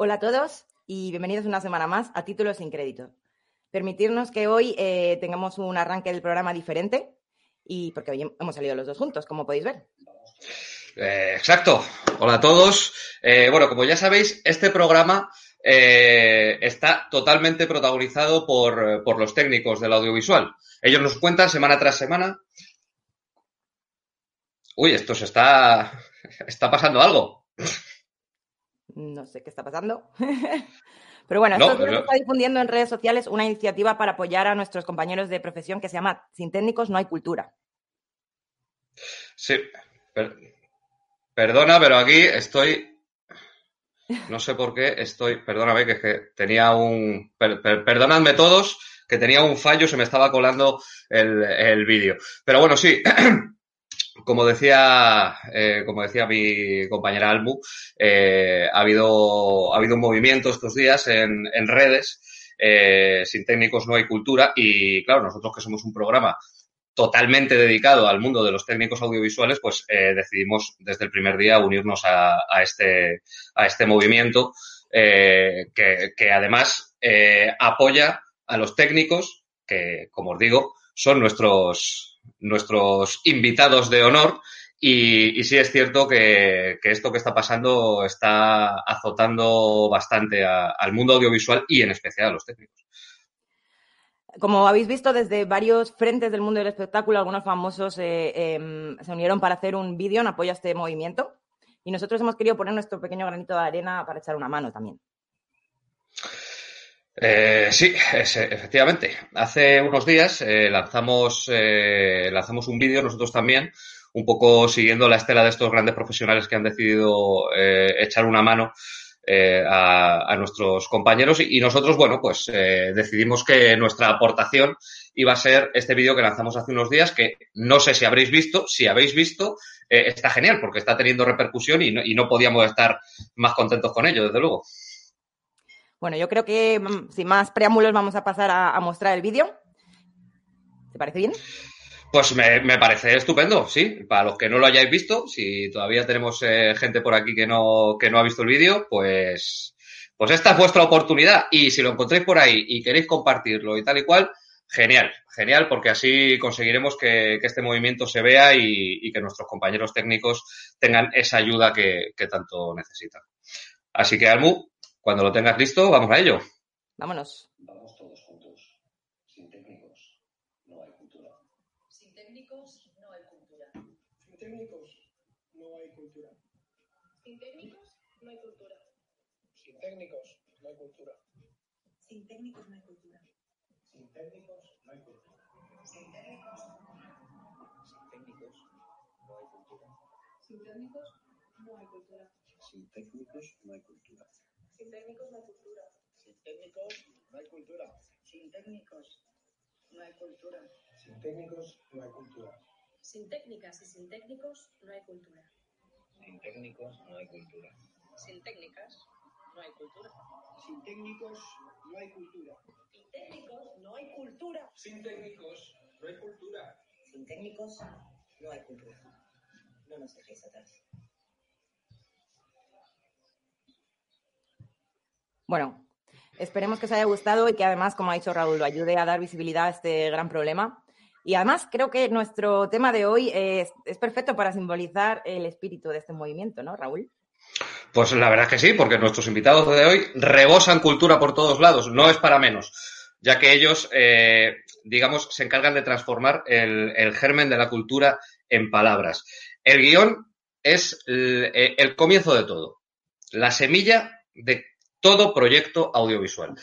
Hola a todos y bienvenidos una semana más a Títulos sin Crédito. Permitirnos que hoy eh, tengamos un arranque del programa diferente y porque hoy hemos salido los dos juntos, como podéis ver. Eh, exacto. Hola a todos. Eh, bueno, como ya sabéis, este programa está totalmente protagonizado por, por los técnicos del audiovisual. Ellos nos cuentan semana tras semana. Uy, esto se está. Está pasando algo. No sé qué está pasando. Pero bueno, No, esto está difundiendo en redes sociales una iniciativa para apoyar a nuestros compañeros de profesión que se llama Sin técnicos no hay cultura. Sí. per- perdona, pero aquí estoy. No sé por qué estoy. Perdóname, que es que tenía un. per- per- perdonadme todos, que tenía un fallo, se me estaba colando el, el vídeo. Pero bueno, sí. Como decía, eh, como decía mi compañera Almu, eh, ha, habido, ha habido un movimiento estos días en, en redes, eh, sin técnicos no hay cultura, y claro, nosotros que somos un programa totalmente dedicado al mundo de los técnicos audiovisuales, pues eh, decidimos desde el primer día unirnos a, a este, a este movimiento que, que además apoya a los técnicos que, como os digo, son nuestros, nuestros invitados de honor y, sí es cierto que, esto que está pasando está azotando bastante al mundo audiovisual y en especial a los técnicos. Como habéis visto desde varios frentes del mundo del espectáculo, algunos famosos eh, em, se unieron para hacer un vídeo en apoyo a este movimiento y nosotros hemos querido poner nuestro pequeño granito de arena para echar una mano también. Eh, sí, efectivamente. Hace unos días eh, lanzamos, eh, lanzamos un vídeo nosotros también, un poco siguiendo la estela de estos grandes profesionales que han decidido eh, echar una mano eh, a, a nuestros compañeros y, y nosotros, bueno, pues eh, decidimos que nuestra aportación iba a ser este vídeo que lanzamos hace unos días, que no sé si habréis visto, si habéis visto, eh, está genial porque está teniendo repercusión y no, y no podíamos estar más contentos con ello, desde luego. Bueno, yo creo que mm, sin más preámbulos vamos a pasar a, mostrar el vídeo. ¿Te parece bien? Pues me, me parece estupendo, sí. Para los que no lo hayáis visto, si todavía tenemos eh, gente por aquí que no, que no ha visto el vídeo, pues, pues esta es vuestra oportunidad. Y si lo encontréis por ahí y queréis compartirlo y tal y cual, genial, genial, porque así conseguiremos que, que este movimiento se vea y, y que nuestros compañeros técnicos tengan esa ayuda que, que tanto necesitan. Así que, Almu, cuando lo tengas listo, vamos a ello. Vámonos. Vamos todos juntos. Sin técnicos no hay cultura. Sin técnicos no hay cultura. Sin técnicos no hay cultura. Sin técnicos no hay cultura. Sin técnicos no hay cultura. Sin técnicos no hay cultura. Sin técnicos no hay cultura. Sin técnicos Sin técnicos no hay cultura. Sin técnicos no hay cultura. Sin técnicos no hay cultura. Sin técnicos no hay cultura. Sin técnicos no hay cultura. Sin técnicos no hay cultura. Sin técnicos no hay cultura. Sin técnicas y sin técnicos no hay cultura. Sin técnicos no hay cultura. Sin técnicas no hay cultura. Sin técnicos no hay cultura. Sin técnicos no hay cultura. Sin técnicos no hay cultura. Sin técnicos no hay cultura. No nos dejéis atrás. Bueno, esperemos que os haya gustado y que además, como ha dicho Raúl, lo ayude a dar visibilidad a este gran problema. Y además creo que nuestro tema de hoy es, perfecto para simbolizar el espíritu de este movimiento, ¿no, Raúl? Pues la verdad es que sí, porque nuestros invitados de hoy rebosan cultura por todos lados, no es para menos, ya que ellos, eh, digamos, se encargan de transformar el, germen de la cultura en palabras. El guion es eh, el comienzo de todo, la semilla de todo proyecto audiovisual.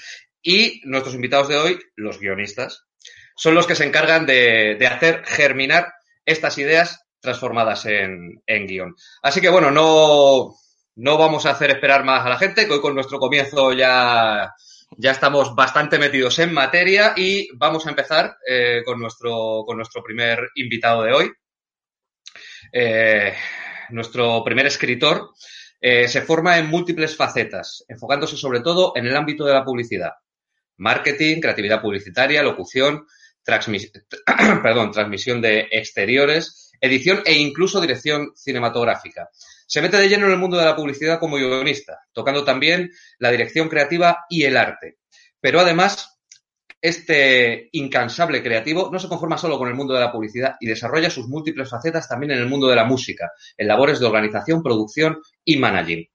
Y nuestros invitados de hoy, los guionistas, son los que se encargan de, de hacer germinar estas ideas transformadas en, en guion. Así que bueno, no, no vamos a hacer esperar más a la gente, que hoy con nuestro comienzo ya, ya estamos bastante metidos en materia y vamos a empezar eh, con, nuestro, con nuestro primer invitado de hoy. Eh, nuestro primer escritor eh, se forma en múltiples facetas, enfocándose sobre todo en el ámbito de la publicidad. Marketing, creatividad publicitaria, locución, transmisión de exteriores, edición e incluso dirección cinematográfica. Se mete de lleno en el mundo de la publicidad como guionista, tocando también la dirección creativa y el arte. Pero además, este incansable creativo no se conforma solo con el mundo de la publicidad y desarrolla sus múltiples facetas también en el mundo de la música, en labores de organización, producción y managing.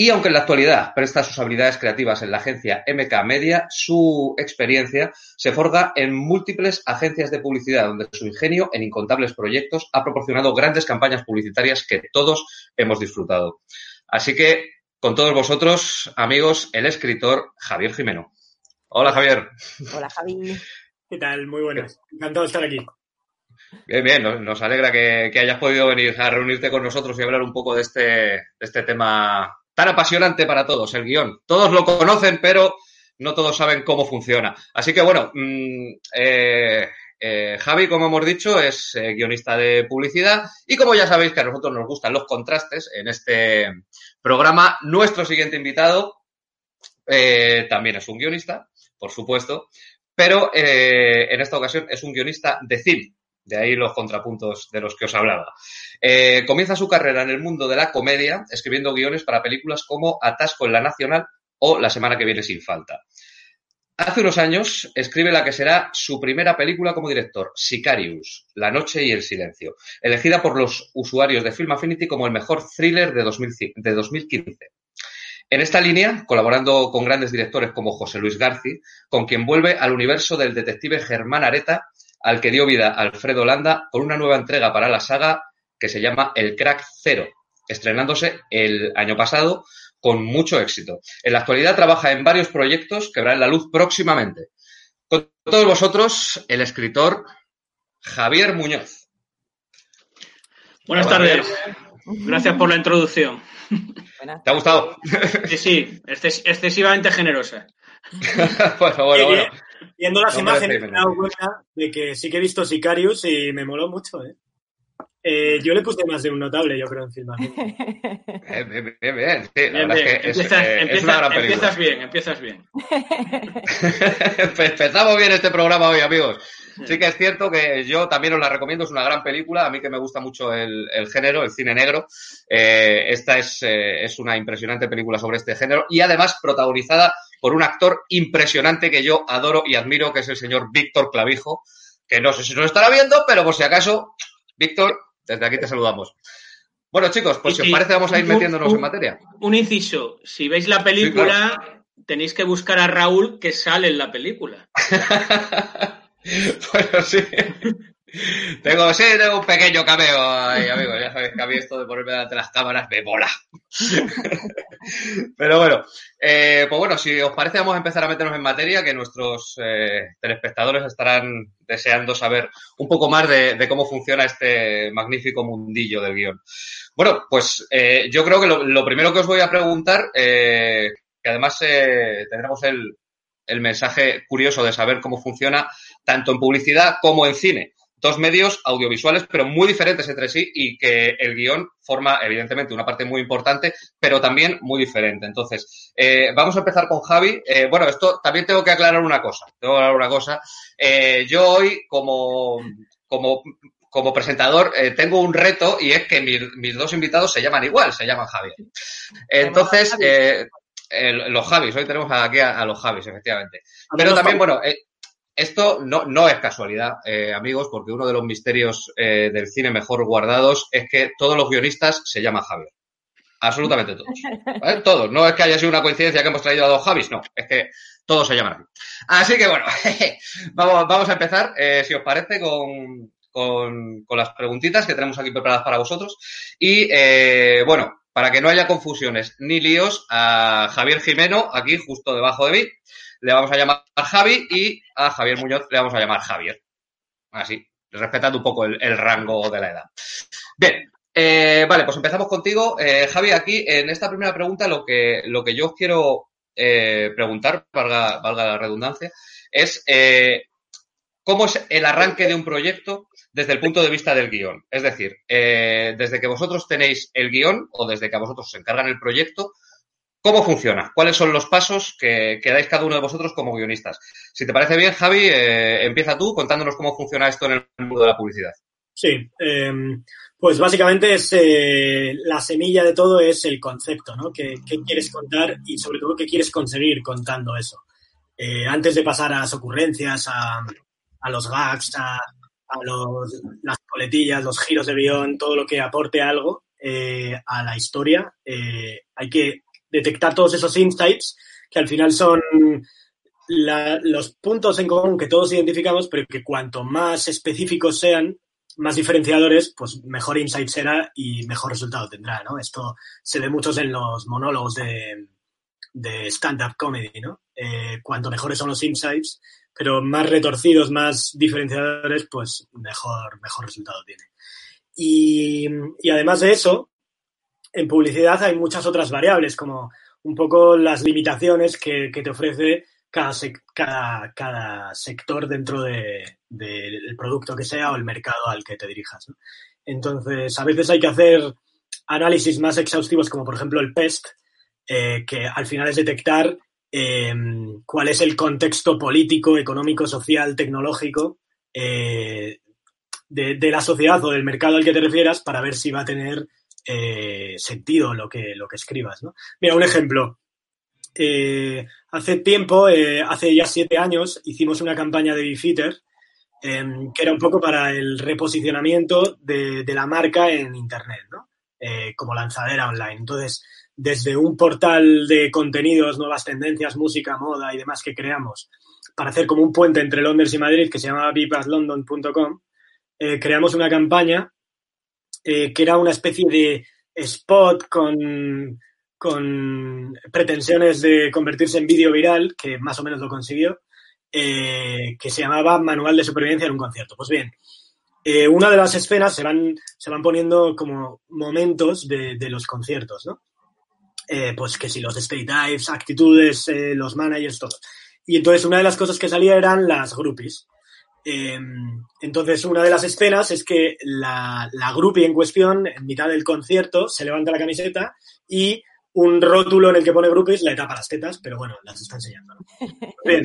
Y aunque en la actualidad presta sus habilidades creativas en la agencia MK Media, su experiencia se forja en múltiples agencias de publicidad, donde su ingenio en incontables proyectos ha proporcionado grandes campañas publicitarias que todos hemos disfrutado. Así que, con todos vosotros, amigos, el escritor Javier Jimeno. Hola, Javier. Hola, Javi. ¿Qué tal? Muy buenas. Encantado de estar aquí. Bien, bien, nos, nos alegra que, que, hayas podido venir a reunirte con nosotros y hablar un poco de este, de este tema tan apasionante para todos, el guion. Todos lo conocen, pero no todos saben cómo funciona. Así que bueno, mmm, eh, eh, Javi, como hemos dicho, es eh, guionista de publicidad y como ya sabéis que a nosotros nos gustan los contrastes en este programa, nuestro siguiente invitado eh, también es un guionista, por supuesto, pero en esta ocasión es un guionista de cine. De ahí los contrapuntos de los que os hablaba. Eh, comienza su carrera en el mundo de la comedia, escribiendo guiones para películas como Atasco en la Nacional o La semana que viene sin falta. Hace unos años escribe la que será su primera película como director, Sicarius, La noche y el silencio, elegida por los usuarios de Film Affinity como el mejor thriller de, 2000, de 2015. En esta línea, colaborando con grandes directores como José Luis Garci, con quien vuelve al universo del detective Germán Areta, al que dio vida Alfredo Landa con una nueva entrega para la saga que se llama El Crack Cero, estrenándose el año pasado con mucho éxito. En la actualidad trabaja en varios proyectos que verán la luz próximamente. Con todos vosotros, el escritor Javier Muñoz. Buenas tardes. Gracias por la introducción. ¿Te ha gustado? Sí, sí, exces excesivamente generosa. bueno, bueno, bueno. Viendo las no imágenes me he dado cuenta de que sí que he visto Sicarius y me moló mucho, ¿eh? Eh, yo le puse más de un notable, yo creo, encima. Bien, bien, bien, bien. Sí, la bien, verdad bien. es que es, empiezas, eh, empiezas, es una gran película. empiezas bien, empiezas bien. Empezamos bien este programa hoy, amigos. Sí que es cierto que yo también os la recomiendo, es una gran película, a mí que me gusta mucho el, el género, el cine negro. Eh, esta es, eh, es una impresionante película sobre este género y además protagonizada por un actor impresionante que yo adoro y admiro, que es el señor Víctor Clavijo, que no sé si nos estará viendo, pero por si acaso, Víctor, desde aquí te saludamos. Bueno, chicos, pues si os parece vamos a ir metiéndonos un, en materia. Un inciso, si veis la película, sí, claro. tenéis que buscar a Raúl que sale en la película. bueno, sí. Tengo, sí, tengo un pequeño cameo ahí, amigos. Ya sabéis que a mí esto de ponerme delante de las cámaras me mola. Pero bueno, eh, pues bueno, si os parece, vamos a empezar a meternos en materia, que nuestros eh, telespectadores estarán deseando saber un poco más de, de, cómo funciona este magnífico mundillo del guion. Bueno, pues eh, yo creo que lo, lo, primero que os voy a preguntar, eh, que además eh, tendremos el, el mensaje curioso de saber cómo funciona tanto en publicidad como en cine dos medios audiovisuales, pero muy diferentes entre sí y que el guion forma, evidentemente, una parte muy importante, pero también muy diferente. Entonces, eh, vamos a empezar con Javi. Eh, bueno, esto también tengo que aclarar una cosa. Tengo que aclarar una cosa. Eh, yo hoy, como, como, como presentador, eh, tengo un reto y es que mi, mis dos invitados se llaman igual, se llaman Javier. Entonces, eh, los Javis, hoy tenemos aquí a, a los Javis, efectivamente. Pero también, bueno, eh, esto no, no, es casualidad, eh, amigos, porque uno de los misterios eh, del cine mejor guardados es que todos los guionistas se llaman Javier. Absolutamente todos. ¿vale? Todos. No es que haya sido una coincidencia que hemos traído a dos Javis, no. Es que todos se llaman así. Así que bueno, vamos, vamos a empezar, eh, si os parece, con, con, con las preguntitas que tenemos aquí preparadas para vosotros. Y eh, bueno, para que no haya confusiones ni líos, a Javier Jimeno, aquí justo debajo de mí, le vamos a llamar Javi y a Javier Muñoz le vamos a llamar Javier. Así, respetando un poco el, rango de la edad. Bien, eh, vale, pues empezamos contigo. Eh, Javi, aquí en esta primera pregunta lo que, lo que yo os quiero eh, preguntar, valga, valga la redundancia, es eh, cómo es el arranque de un proyecto desde el punto de vista del guion. Es decir, desde que vosotros tenéis el guion o desde que a vosotros os encargan el proyecto, ¿cómo funciona? ¿Cuáles son los pasos que, dais cada uno de vosotros como guionistas? Si te parece bien, Javi, eh, empieza tú contándonos cómo funciona esto en el mundo de la publicidad. Sí, eh, pues básicamente es eh, la semilla de todo es el concepto, ¿no? ¿Qué, quieres contar y sobre todo qué quieres conseguir contando eso? Eh, antes de pasar a las ocurrencias, a, los gags, a, las coletillas, los giros de guion, todo lo que aporte algo a la historia, hay que detectar todos esos insights que al final son la- los puntos en común que todos identificamos, pero que cuanto más específicos sean, más diferenciadores, pues mejor insight será y mejor resultado tendrá, ¿no? Esto se ve muchos en los monólogos de, stand-up comedy, ¿no? Eh, cuanto mejores son los insights, pero más retorcidos, más diferenciadores, pues mejor, mejor resultado tiene. Y además de eso, en publicidad hay muchas otras variables, como un poco las limitaciones que, te ofrece cada, sec- cada, cada sector dentro de- del producto que sea o el mercado al que te dirijas. Entonces, a veces hay que hacer análisis más exhaustivos, como por ejemplo el PEST, eh, que al final es detectar eh, cuál es el contexto político, económico, social, tecnológico eh, de, de la sociedad o del mercado al que te refieras para ver si va a tener eh, sentido lo que, lo que escribas. ¿no? Mira, un ejemplo. Eh, hace tiempo, eh, hace ya siete años, hicimos una campaña de Bifitter eh, que era un poco para el reposicionamiento de, de la marca en Internet, ¿no? Como lanzadera online. Entonces, desde un portal de contenidos, nuevas tendencias, música, moda y demás que creamos para hacer como un puente entre Londres y Madrid que se llamaba vipaslondon.com, creamos una campaña eh, que era una especie de spot con, con pretensiones de convertirse en vídeo viral, que más o menos lo consiguió, eh, que se llamaba Manual de Supervivencia en un concierto. Pues bien, eh, una de las escenas se van, se van poniendo como momentos de, de los conciertos, ¿no? Pues que si los state dives, actitudes, los managers, todo. Y entonces una de las cosas que salía eran las groupies. Eh, entonces, una de las escenas es que la, la groupie en cuestión, en mitad del concierto, se levanta la camiseta y un rótulo en el que pone groupies le tapa las tetas, pero bueno, las está enseñando. ¿no? Bien.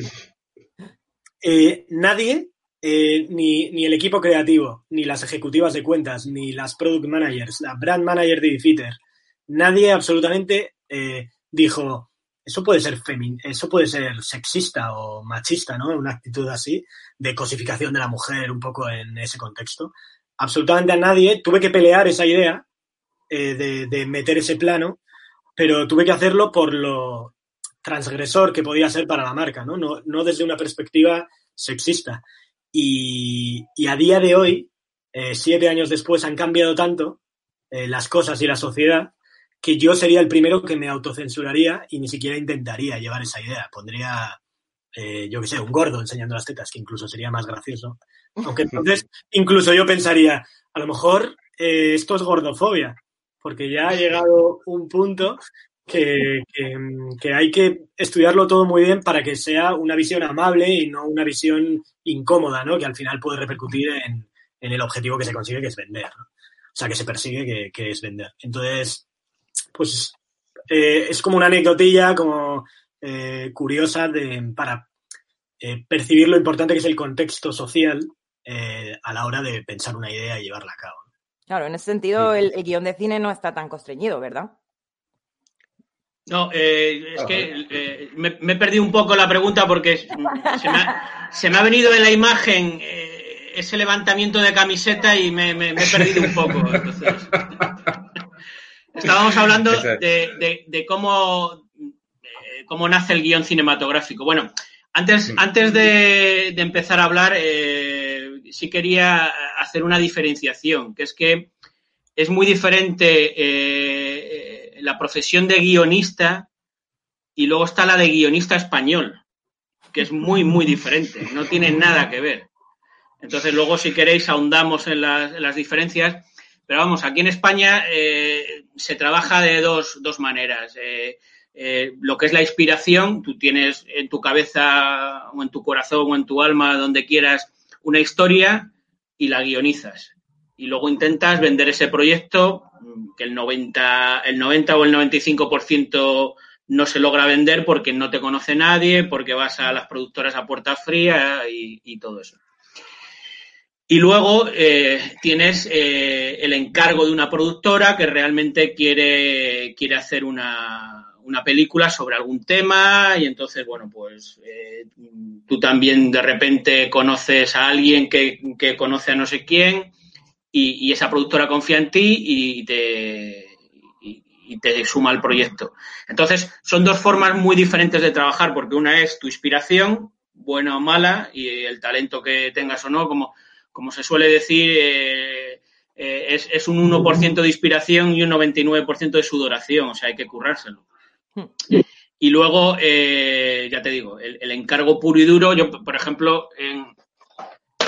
Eh, nadie, eh, ni, ni el equipo creativo, ni las ejecutivas de cuentas, ni las product managers, la brand manager de Bifitter, nadie absolutamente eh, dijo, eso puede ser femin eso puede ser sexista o machista, ¿no? Una actitud así de cosificación de la mujer un poco en ese contexto. Absolutamente a nadie. Tuve que pelear esa idea eh, de, de meter ese plano, pero tuve que hacerlo por lo transgresor que podía ser para la marca, ¿no? No, no desde una perspectiva sexista. Y, y a día de hoy, eh, siete años después, han cambiado tanto eh, las cosas y la sociedad que yo sería el primero que me autocensuraría y ni siquiera intentaría llevar esa idea. Pondría, eh, yo qué sé, un gordo enseñando las tetas, que incluso sería más gracioso. Aunque entonces, incluso yo pensaría, a lo mejor eh, esto es gordofobia, porque ya ha llegado un punto que, que, que hay que estudiarlo todo muy bien para que sea una visión amable y no una visión incómoda, ¿no? Que al final puede repercutir en, en el objetivo que se consigue, que es vender. ¿no? O sea, que se persigue, que, que es vender. Entonces, pues eh, es como una anecdotilla, como eh, curiosa de, para eh, percibir lo importante que es el contexto social eh, a la hora de pensar una idea y llevarla a cabo. Claro, en ese sentido el, el guion de cine no está tan constreñido, ¿verdad? No, eh, es que eh, me, me he perdido un poco la pregunta porque se me ha, se me ha venido en la imagen eh, ese levantamiento de camiseta y me, me- me he perdido un poco. Entonces, estábamos hablando de, de- de cómo, eh, cómo nace el guion cinematográfico. Bueno, antes, Mm. antes de, de empezar a hablar, eh, sí quería hacer una diferenciación, que es que es muy diferente eh, la profesión de guionista y luego está la de guionista español, que es muy, muy diferente, no tiene nada que ver. Entonces, luego, si queréis, ahondamos en las, en las diferencias. Pero vamos, aquí en España eh, se trabaja de dos, dos maneras. Eh, eh, lo que es la inspiración, tú tienes en tu cabeza o en tu corazón o en tu alma, donde quieras, una historia y la guionizas. Y luego intentas vender ese proyecto, que el 90, el 90 o el 95% no se logra vender porque no te conoce nadie, porque vas a las productoras a puerta fría y todo eso. Y luego eh, tienes eh, el encargo de una productora que realmente quiere, quiere hacer una, una película sobre algún tema y entonces, bueno, pues eh, tú también de repente conoces a alguien que, que conoce a no sé quién y, y, esa productora confía en ti y te, y, y te suma al proyecto. Entonces, son dos formas muy diferentes de trabajar porque una es tu inspiración, buena o mala, y el talento que tengas o no, como como se suele decir, eh, eh, es, es, un 1% de inspiración y un 99% de sudoración, o sea, hay que currárselo. Y luego, eh, ya te digo, el, el, encargo puro y duro, yo, por ejemplo, en,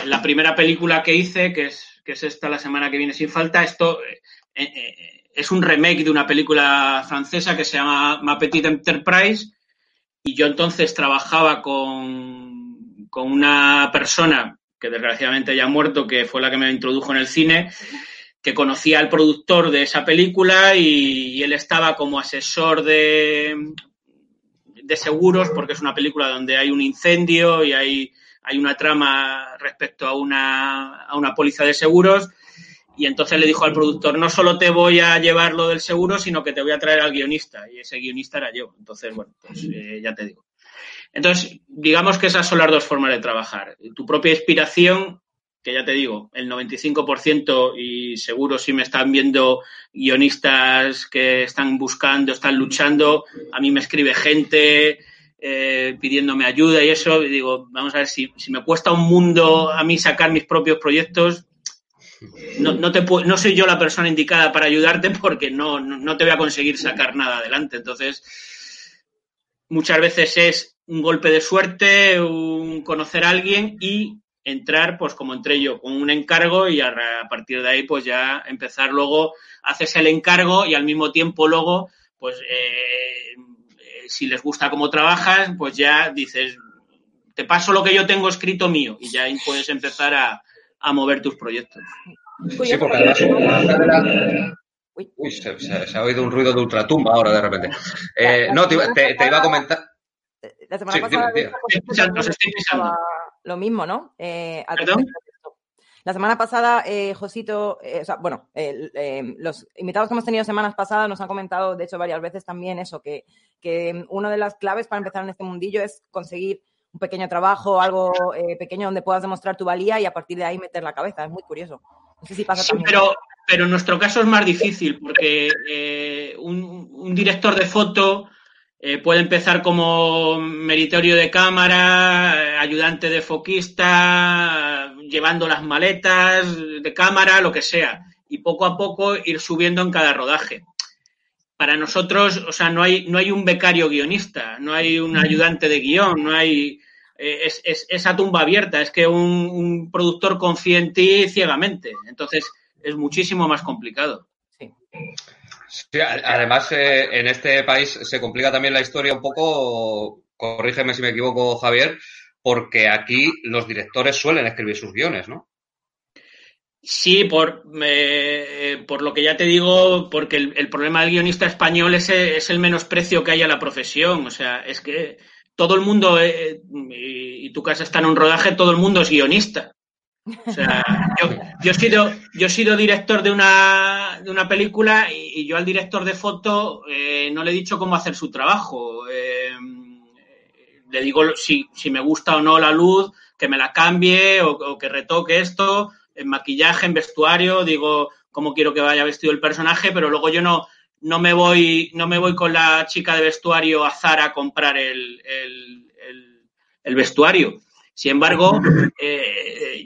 en, la primera película que hice, que es, que es esta la semana que viene sin falta, esto es un remake de una película francesa que se llama Ma Petite Enterprise, y yo entonces trabajaba con, con una persona que desgraciadamente ya ha muerto, que fue la que me introdujo en el cine, que conocía al productor de esa película y, él estaba como asesor de, de, seguros, porque es una película donde hay un incendio y hay, hay una trama respecto a una, a una póliza de seguros. Y entonces le dijo al productor, no solo te voy a llevar lo del seguro, sino que te voy a traer al guionista. Y ese guionista era yo. Entonces, bueno, pues eh, ya te digo. Entonces, digamos que esas son las dos formas de trabajar. Tu propia inspiración, que ya te digo, el 95% y seguro si me están viendo guionistas que están buscando, están luchando, a mí me escribe gente eh, pidiéndome ayuda y eso, y digo, vamos a ver, si, si, me cuesta un mundo a mí sacar mis propios proyectos, no, no, te, no soy yo la persona indicada para ayudarte porque no, no, no te voy a conseguir sacar nada adelante. Entonces, muchas veces es un golpe de suerte, un conocer a alguien y entrar, pues como entré yo, con un encargo y a, a, partir de ahí, pues ya empezar luego, haces el encargo y al mismo tiempo luego, pues eh, si les gusta cómo trabajas, pues ya dices, te paso lo que yo tengo escrito mío y ya puedes empezar a, a mover tus proyectos. Sí, porque además Uy, se, se, se, ha oído un ruido de ultratumba ahora de repente. Eh, no, te, te, te, iba a comentar. La semana sí, pasada lo mismo, ¿no? Eh, la semana pasada, eh, Josito, eh, o sea, bueno, eh, los invitados que hemos tenido semanas pasadas nos han comentado, de hecho, varias veces también eso, que, que una de las claves para empezar en este mundillo es conseguir un pequeño trabajo, algo pequeño donde puedas demostrar tu valía y a partir de ahí meter la cabeza. Es muy curioso. No sé si pasa sí, también. Pero, pero en nuestro caso es más difícil porque un, un, director de foto eh, puede empezar como meritorio de cámara, ayudante de foquista, llevando las maletas de cámara, lo que sea, y poco a poco ir subiendo en cada rodaje. Para nosotros, o sea, no hay, no hay un becario guionista, no hay un ayudante de guion, no hay. Eh, es, es, esa tumba abierta, es que un, un productor confía en ti ciegamente. Entonces, es muchísimo más complicado. Sí. Sí, además, eh, en este país se complica también la historia un poco, corrígeme si me equivoco, Javier, porque aquí los directores suelen escribir sus guiones, ¿no? Sí, por, por lo que ya te digo, porque el, problema del guionista español es, es, el menosprecio que hay a la profesión. O sea, es que todo el mundo, eh, y tu casa está en un rodaje, todo el mundo es guionista. O sea, yo, yo, he sido, yo he sido director de una, de una película y, y yo al director de foto eh, no le he dicho cómo hacer su trabajo. Eh, le digo si, si, me gusta o no la luz, que me la cambie o, o, que retoque esto, en maquillaje, en vestuario, digo cómo quiero que vaya vestido el personaje, pero luego yo no, no, me, voy, no me voy con la chica de vestuario a Zara a comprar el, el, el, el vestuario. Sin embargo, eh,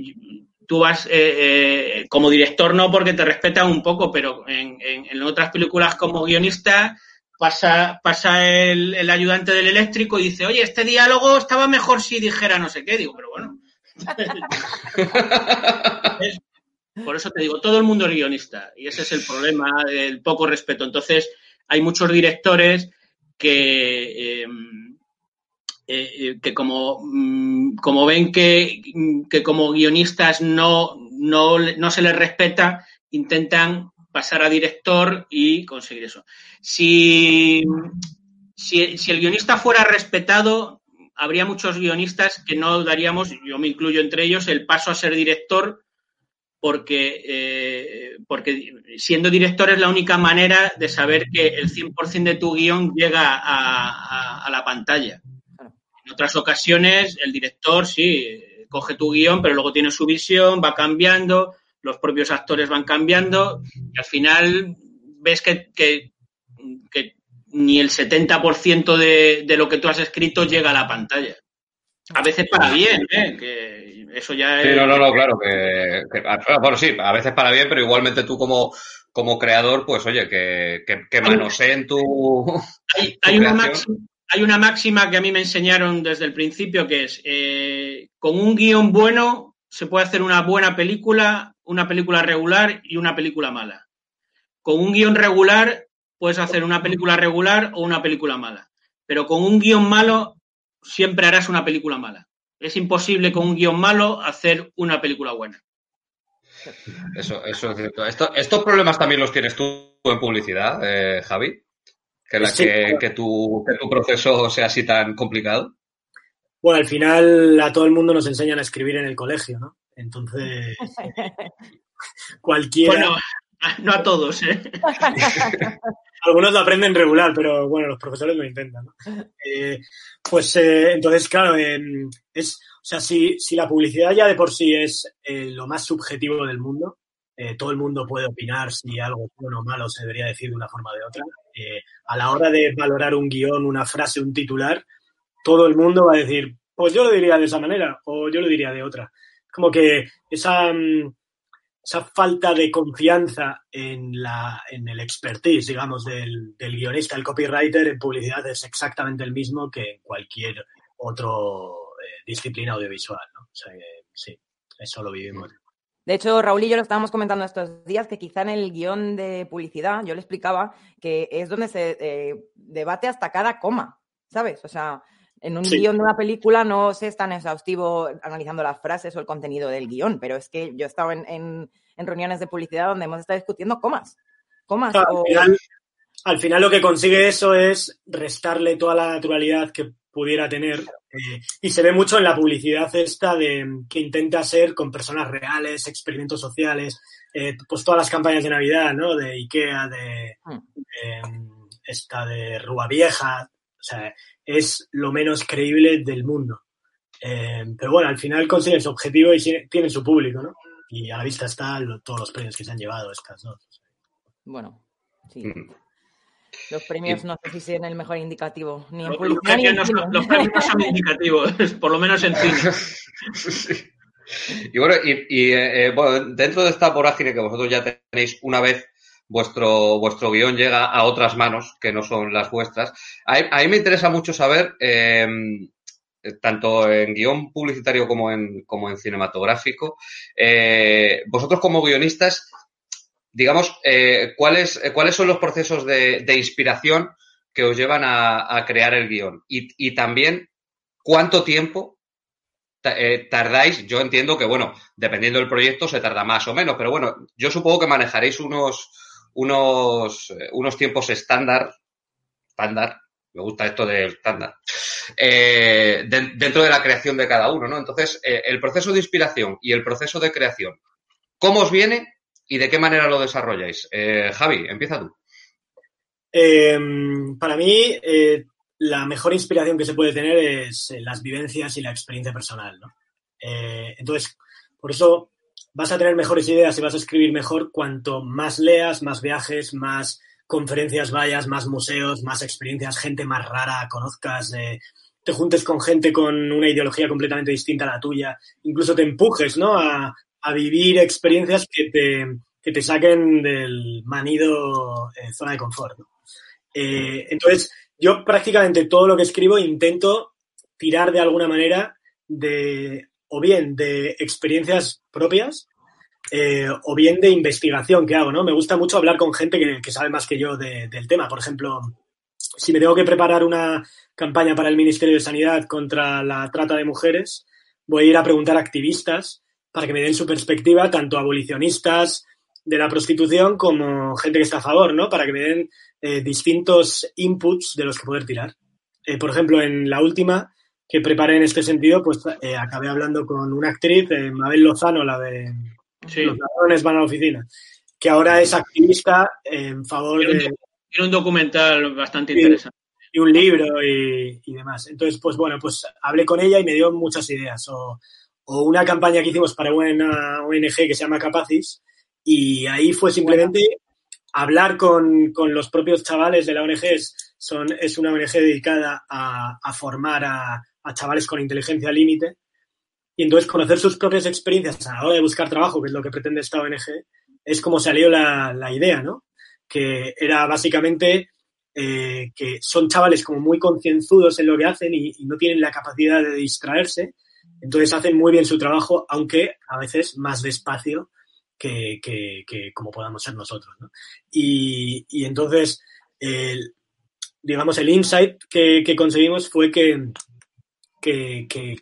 tú vas, eh, eh, como director no, porque te respetan un poco, pero en, en- otras películas como guionista pasa, pasa el, el ayudante del eléctrico y dice, oye, este diálogo estaba mejor si dijera no sé qué. Digo, pero bueno. Por eso te digo, todo el mundo es guionista y ese es el problema del poco respeto. Entonces, hay muchos directores que, eh, eh, que como, mm, como ven que, que como guionistas no, no, no se les respeta, intentan pasar a director y conseguir eso. Si, si, si el guionista fuera respetado, habría muchos guionistas que no daríamos, yo me incluyo entre ellos, el paso a ser director porque, eh, porque siendo director es la única manera de saber que el 100% de tu guion llega a la pantalla. En otras ocasiones, el director sí coge tu guion, pero luego tiene su visión, va cambiando, los propios actores van cambiando y al final ves que, que- que ni el 70% de, de lo que tú has escrito llega a la pantalla. A veces para bien, ¿eh? que eso ya Sí, no, no, no, claro, que, que- bueno, sí, a veces para bien, pero igualmente tú como, como creador, pues oye, que, que, que manoseen tu... hay, tu hay una creación. máxima, hay una máxima que a mí me enseñaron desde el principio que es eh, con un guion bueno se puede hacer una buena película, una película regular y una película mala. Con un guion regular puedes hacer una película regular o una película mala. Pero con un guion malo siempre harás una película mala. Es imposible con un guion malo hacer una película buena. Eso, eso es cierto. Esto- estos problemas también los tienes tú en publicidad, eh, Javi. Que, la- Sí. que, que tu, que tu proceso sea así tan complicado. Bueno, al final a todo el mundo nos enseñan a escribir en el colegio, ¿no? Entonces, cualquiera... Bueno, no a todos, ¿eh? Algunos lo aprenden regular, pero bueno, los profesores lo intentan, ¿no? Eh, pues eh, entonces, claro, eh, es, o sea, si, si la publicidad ya de por sí es eh, lo más subjetivo del mundo, eh, todo el mundo puede opinar si algo es bueno o malo se debería decir de una forma o de otra. Eh, a la hora de valorar un guion, una frase, un titular, todo el mundo va a decir, pues yo lo diría de esa manera o yo lo diría de otra. Como que esa, mm, esa falta de confianza en, la, en el expertise, digamos, del, del guionista, el copywriter en publicidad es exactamente el mismo que en cualquier otro eh, disciplina audiovisual, ¿no? Sí, eso lo vivimos. De hecho, Raúl y yo lo estábamos comentando estos días, que quizá en el guion de publicidad yo le explicaba que es donde se eh, debate hasta cada coma, ¿sabes? O sea, en un Sí. guion de una película no se es tan exhaustivo analizando las frases o el contenido del guion, pero es que yo he estado en, en- en reuniones de publicidad donde hemos estado discutiendo comas. Comas. Al o- final, al final lo que consigue eso es restarle toda la naturalidad que pudiera tener eh, y se ve mucho en la publicidad esta de que intenta ser con personas reales, experimentos sociales, eh, pues todas las campañas de Navidad, ¿no? De Ikea, de, Hmm. de, esta de Rúa Vieja, o sea, es lo menos creíble del mundo. Eh, pero bueno, al final consigue su objetivo y tiene- tiene su público, ¿no? Y a la vista están lo- todos los premios que se han llevado estas dos. Bueno, sí. Mm. Los premios no sé si son el mejor indicativo, ni en Los, publicidad ni premios en no son, los premios son indicativos, por lo menos en cine. Sí. Y bueno, y, y, eh, eh, bueno, dentro de esta vorágine que vosotros ya tenéis una vez vuestro, vuestro guion llega a otras manos que no son las vuestras, a, a mí me interesa mucho saber, eh, tanto en guion publicitario como en, como en cinematográfico, eh, vosotros como guionistas, digamos, eh, ¿cuáles, eh, ¿cuáles son los procesos de, de inspiración que os llevan a, a crear el guion? Y, y también, ¿cuánto tiempo eh, tardáis? Yo entiendo que, bueno, dependiendo del proyecto se tarda más o menos, pero bueno, yo supongo que manejaréis unos, unos, eh, unos tiempos estándar, estándar, me gusta esto del estándar, eh, de- dentro de la creación de cada uno, ¿no? Entonces, eh, el proceso de inspiración y el proceso de creación, ¿cómo os viene y de qué manera lo desarrolláis? Eh, Javi, empieza tú. Eh, para mí, eh, la mejor inspiración que se puede tener es eh, las vivencias y la experiencia personal, ¿no? Entonces, por eso vas a tener mejores ideas y vas a escribir mejor cuanto más leas, más viajes, más conferencias vayas, más museos, más experiencias, gente más rara conozcas, te juntes con gente con una ideología completamente distinta a la tuya, incluso te empujes, ¿no? A, a vivir experiencias que te, que te saquen del manido eh, zona de confort. Eh, entonces, yo prácticamente todo lo que escribo intento tirar de alguna manera de, o bien de experiencias propias, eh, o bien de investigación que hago, ¿no? Me gusta mucho hablar con gente que, sabe más que yo de- del tema. Por ejemplo, si me tengo que preparar una campaña para el Ministerio de Sanidad contra la trata de mujeres, voy a ir a preguntar a activistas para que me den su perspectiva, tanto abolicionistas de la prostitución como gente que está a favor, ¿no? Para que me den eh, distintos inputs de los que poder tirar. Eh, por ejemplo, en la última que preparé en este sentido, pues eh, acabé hablando con una actriz, eh, Mabel Lozano, la de Sí. Los ladrones van a la oficina, que ahora es activista en favor Tiene un, de, tiene un documental bastante Sí. interesante. y un libro y, y demás. Entonces, pues bueno, pues hablé con ella y me dio muchas ideas. O, o una campaña que hicimos para una ONG que se llama Capacis y ahí fue simplemente hablar con, con los propios chavales de la ONG. Es, son, es una ONG dedicada a, a formar a, a chavales con inteligencia límite. Y entonces conocer sus propias experiencias a la hora de buscar trabajo, que es lo que pretende esta ONG, es como salió la, la idea, ¿no? Que era básicamente eh, que son chavales como muy concienzudos en lo que hacen y, y no tienen la capacidad de distraerse. Entonces hacen muy bien su trabajo, aunque a veces más despacio que, como podamos ser nosotros. ¿no? Y, entonces, digamos, el insight que, que conseguimos fue que,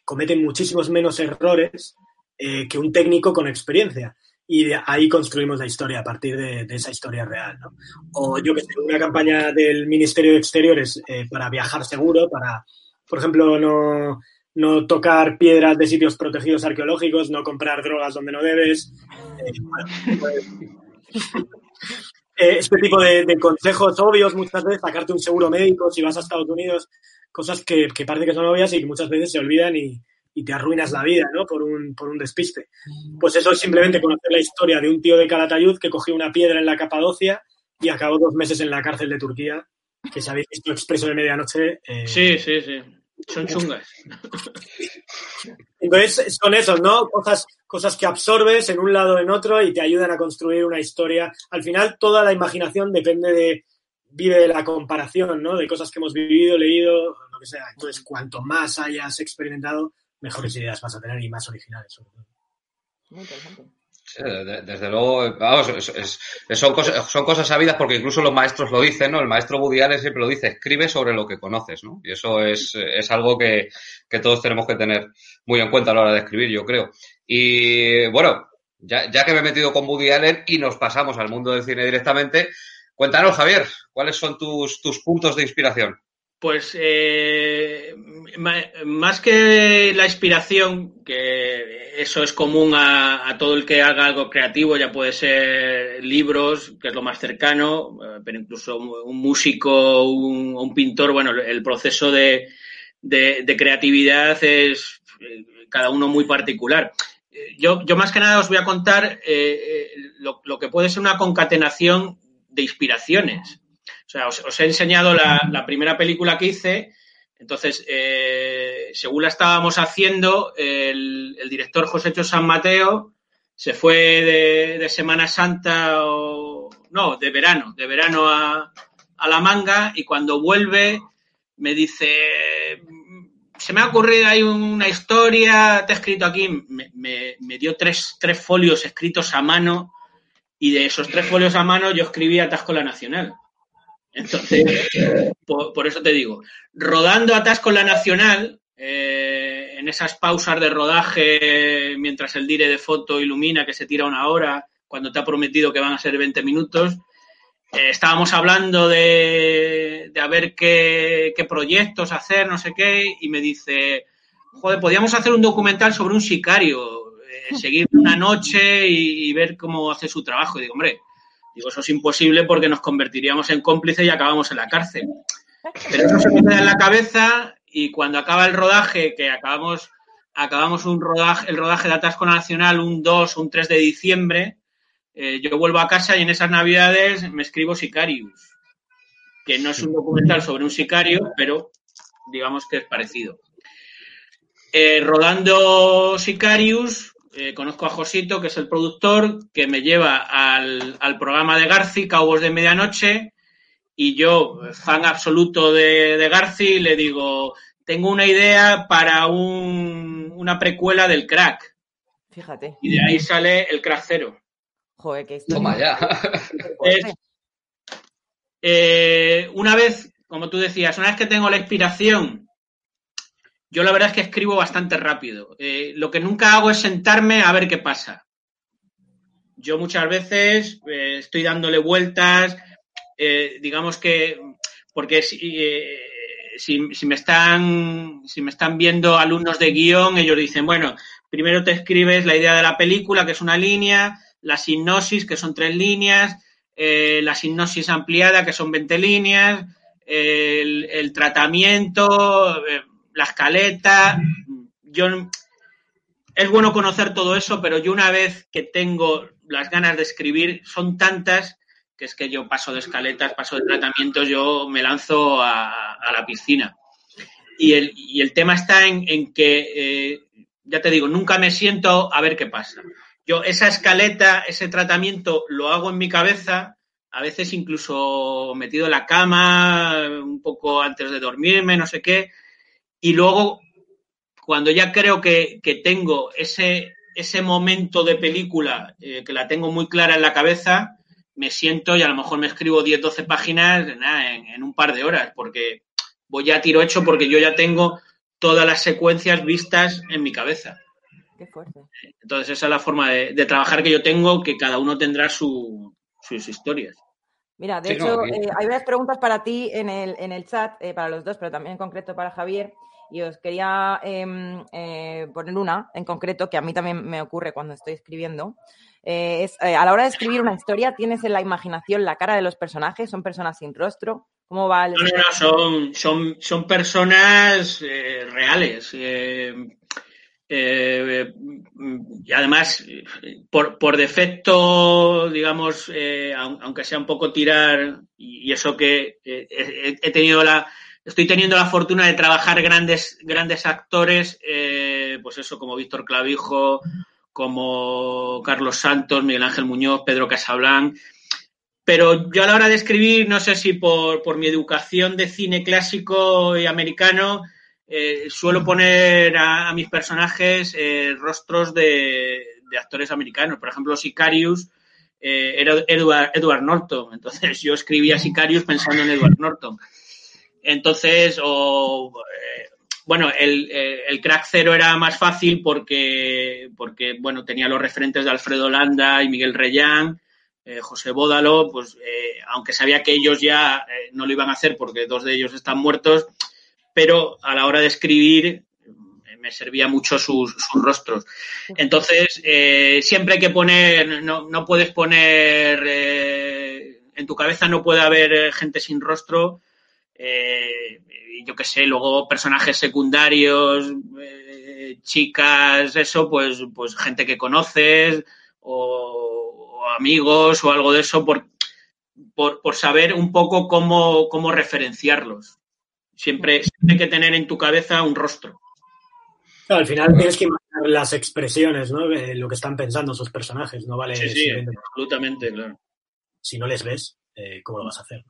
cometen muchísimos menos errores eh, que un técnico con experiencia. Y de ahí construimos la historia a partir de, de esa historia real. ¿no? O yo que sé, una campaña del Ministerio de Exteriores eh, para viajar seguro, para, por ejemplo, no, no tocar piedras de sitios protegidos arqueológicos, no comprar drogas donde no debes. eh, eh, este tipo de, consejos obvios muchas veces, sacarte un seguro médico si vas a Estados Unidos, cosas que, que parece que son obvias y que muchas veces se olvidan y, y te arruinas la vida, ¿no? Por un, por un despiste. Pues eso es simplemente conocer la historia de un tío de Calatayud que cogió una piedra en la Capadocia y acabó dos meses en la cárcel de Turquía, que si habéis visto Expreso de Medianoche. eh, Sí, sí, sí. Son chungas. Entonces son esos, ¿no? Cosas, cosas que absorbes en un lado o en otro y te ayudan a construir una historia. Al final toda la imaginación depende de, vive de la comparación, ¿no? De cosas que hemos vivido, leído, lo que sea. Entonces, cuanto más hayas experimentado, mejores ideas vas a tener y más originales. sobre todo. Muy interesante. De- desde luego, vamos, son, cosas, son cosas sabidas porque incluso los maestros lo dicen, ¿no? El maestro Woody Allen siempre lo dice, escribe sobre lo que conoces, ¿no? Y eso es, es algo que, que todos tenemos que tener muy en cuenta a la hora de escribir, yo creo. Y bueno, ya, ya que me he metido con Woody Allen y nos pasamos al mundo del cine directamente, cuéntanos, Javier, ¿cuáles son tus, tus puntos de inspiración? Pues eh, más que la inspiración, que eso es común a, todo el que haga algo creativo, ya puede ser libros, que es lo más cercano, eh, pero incluso un, músico, un, un pintor, bueno, el proceso de, de- creatividad es eh, cada uno muy particular. Eh, Yo, yo más que nada os voy a contar eh, lo que puede ser una concatenación de inspiraciones. O sea, os, he enseñado la, primera película que hice. Entonces, eh, según la estábamos haciendo, el, director José Cho San Mateo se fue de, Semana Santa no, de verano, de verano a, a la manga y cuando vuelve me dice, se me ha ocurrido ahí una historia, te he escrito aquí, me dio tres, tres folios escritos a mano y de esos tres folios a mano yo escribí Atasco la Nacional. Entonces, por, por eso te digo, rodando Atasco la Nacional, eh, en esas pausas de rodaje mientras el dire de foto ilumina que se tira una hora, cuando te ha prometido que van a ser 20 minutos, eh, estábamos hablando de, de a ver qué, qué proyectos hacer, no sé qué, y me dice, joder, podríamos hacer un documental sobre un sicario, eh, seguir una noche y, y ver cómo hace su trabajo. Y digo, hombre, digo, eso es imposible porque nos convertiríamos en cómplices y acabamos en la cárcel. Pero eso se me queda en la cabeza y cuando acaba el rodaje, que acabamos, acabamos un rodaje, el rodaje de Atasco Nacional un 2, un 3 de diciembre, eh, yo vuelvo a casa y en esas navidades me escribo Sicarius, que no es un documental sobre un sicario, pero digamos que es parecido. Eh, rodando Sicarius, eh, conozco a Josito, que es el productor, que me lleva al, al programa de Garci, Cabos de Medianoche, y yo, fan absoluto de, de Garci, le digo, tengo una idea para un- una precuela del crack. Fíjate. Y de ahí sale el crack cero. Joder, qué historia. Toma ya. Es, eh, una vez, como tú decías, una vez que tengo la inspiración, yo la verdad es que escribo bastante rápido. Eh, lo que nunca hago es sentarme a ver qué pasa. Yo muchas veces eh, estoy dándole vueltas, eh, digamos que, porque si, si, me están, si me están viendo alumnos de guion, ellos dicen, bueno, primero te escribes la idea de la película, que es una línea, la sinopsis, que son tres líneas, la sinopsis ampliada, que son 20 líneas, el, tratamiento, la escaleta. Yo, es bueno conocer todo eso, pero yo una vez que tengo las ganas de escribir, son tantas que es que yo paso de escaletas, paso de tratamientos, yo me lanzo a, la piscina. Y el, y el tema está en, en que, eh, ya te digo, nunca me siento a ver qué pasa. Yo esa escaleta, ese tratamiento lo hago en mi cabeza, a veces incluso metido en la cama, un poco antes de dormirme, no sé qué, y luego cuando ya creo que, que tengo ese, ese momento de película, eh, que la tengo muy clara en la cabeza, me siento y a lo mejor me escribo 10, 12 páginas en, en un par de horas, porque voy a tiro hecho porque yo ya tengo todas las secuencias vistas en mi cabeza. Qué fuerte. Entonces esa es la forma de, de trabajar que yo tengo, que cada uno tendrá su, sus historias. Mira, de Sí, hecho, no, eh, hay varias preguntas para ti en el, en el chat, eh, para los dos, pero también en concreto para Javier. Y os quería em, eh, poner una en concreto que a mí también me ocurre cuando estoy escribiendo. Eh, es, eh, a la hora de escribir una historia, ¿tienes en la imaginación la cara de los personajes? ¿Son personas sin rostro? ¿Cómo va el... No, no, no, son, son, son personas reales. eh, y además, por, por defecto, digamos, eh, aun- aunque sea un poco tirar, y, eso que eh, he tenido la, estoy teniendo la fortuna de trabajar grandes, grandes actores, eh, pues eso, como Víctor Clavijo, como Carlos Santos, Miguel Ángel Muñoz, Pedro Casablanc. Pero yo a la hora de escribir, no sé si por, por mi educación de cine clásico y americano, eh, suelo poner a, mis personajes eh, rostros de, de actores americanos. Por ejemplo, Sicarius era Edward, Edward Norton. Entonces yo escribía Sicarius pensando en Edward Norton. Entonces, eh, bueno, el, eh, el crack cero era más fácil porque, porque, bueno, tenía los referentes de Alfredo Landa y Miguel Reyán, eh, José Bódalo, pues aunque sabía que ellos ya no lo iban a hacer porque dos de ellos están muertos, pero a la hora de escribir me servía mucho sus, rostros. Entonces, siempre hay que poner, no, puedes poner, en tu cabeza no puede haber gente sin rostro, eh, yo qué sé, luego personajes secundarios, eh, chicas, eso, pues, pues gente que conoces o, o amigos o algo de eso por, por, por saber un poco cómo, cómo referenciarlos. Siempre, siempre hay que tener en tu cabeza un rostro. Claro, al final tienes que imaginar las expresiones, ¿no? De lo que están pensando sus personajes. No vale Sí, sí, absolutamente, claro. si no les ves, eh, ¿cómo lo vas a hacer?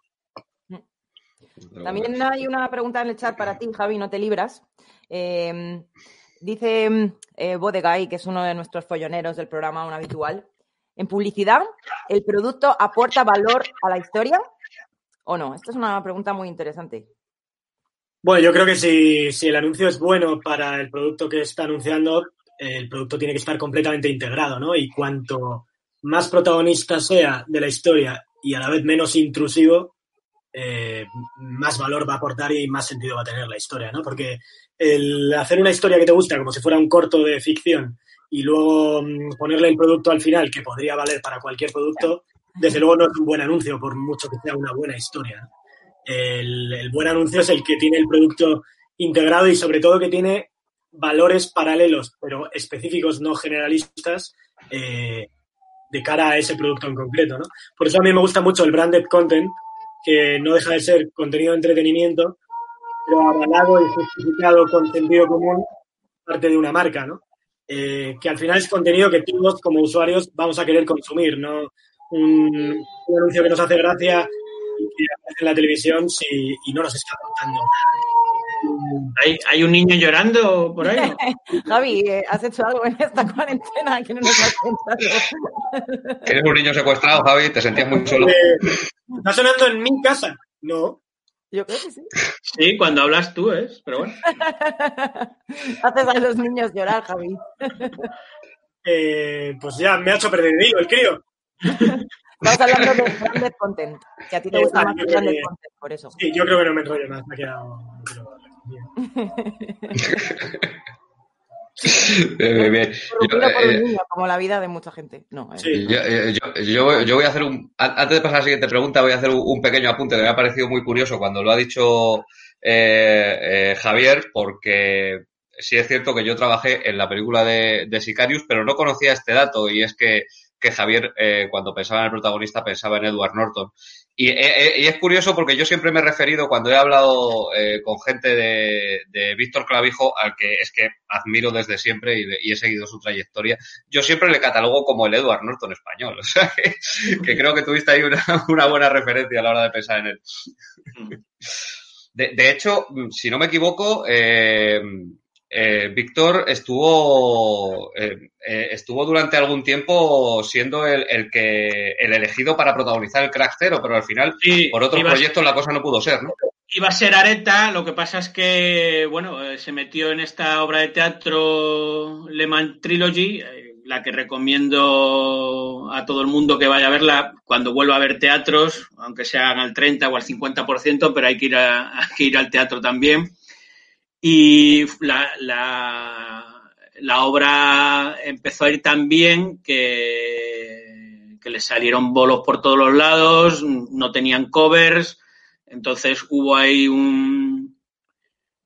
También hay una pregunta en el chat para ti, Javi, no te libras. Eh, dice eh, Bodegay, que es uno de nuestros folloneros del programa, un habitual. ¿En publicidad el producto aporta valor a la historia o no? Esta es una pregunta muy interesante. Bueno, yo creo que si, si el anuncio es bueno para el producto que está anunciando, el producto tiene que estar completamente integrado, ¿no? Y cuanto más protagonista sea de la historia y a la vez menos intrusivo, eh, más valor va a aportar y más sentido va a tener la historia, ¿no? Porque el hacer una historia que te gusta como si fuera un corto de ficción y luego mm, ponerle el producto al final que podría valer para cualquier producto, desde luego no es un buen anuncio por mucho que sea una buena historia. el buen anuncio es el que tiene el producto integrado y sobre todo que tiene valores paralelos, pero específicos, no generalistas, eh, de cara a ese producto en concreto. ¿no? Por eso a mí me gusta mucho el branded content, que no deja de ser contenido de entretenimiento, pero avalado y justificado con sentido común parte de una marca. ¿no? eh, que al final es contenido que todos como usuarios vamos a querer consumir, no un, un anuncio que nos hace gracia y que aparece en la televisión si, y no nos está contando. ¿Hay, hay un niño llorando por ahí? Javi, eh, ¿has hecho algo en esta cuarentena que no nos has contado? Eres un niño secuestrado, Javi, te sentías muy solo. Eh, ¿Está sonando en mi casa? No. Yo creo que sí. Sí, cuando hablas tú es, pero bueno. Haces a los niños llorar, Javi. Eh, pues ya me ha hecho perder el hilo, el crío. Estamos hablando de branded content, que a ti te Eh, gusta más branded que- content, por eso. Sí, yo creo que no me enrollo más, me ha quedado... Bien, bien, bien. Yo, eh, un niño, como la vida de mucha gente. No, eh. Sí. Yo, eh, yo- yo- yo voy a hacer un. an- Antes de pasar a la siguiente pregunta, voy a hacer un, pequeño apunte que me ha parecido muy curioso cuando lo ha dicho eh, eh, Javier, porque sí es cierto que yo trabajé en la película de, de Sicarius, pero no conocía este dato y es que, que Javier, eh, cuando pensaba en el protagonista, pensaba en Edward Norton. Y, eh, eh, y es curioso porque yo siempre me he referido, cuando he hablado eh, con gente de, de Víctor Clavijo, al que es que admiro desde siempre y, y he seguido su trayectoria, yo siempre le catalogo como el Edward Norton español. O sea, que, que creo que tuviste ahí una, una buena referencia a la hora de pensar en él. De, de hecho, si no me equivoco, eh, eh, Víctor estuvo eh, eh, estuvo durante algún tiempo siendo el, el que el elegido para protagonizar el Crack Zero, pero al final Sí, por otros proyectos la cosa no pudo ser, ¿no? Iba a ser Areta, lo que pasa es que, bueno, eh, se metió en esta obra de teatro Le Mans Trilogy, la que recomiendo a todo el mundo que vaya a verla cuando vuelva a ver teatros, aunque sean al 30 o al 50%, pero hay que ir, a- hay que ir al teatro también. Y la, la, la obra empezó a ir tan bien que, que le salieron bolos por todos los lados, no tenían covers, entonces hubo ahí un,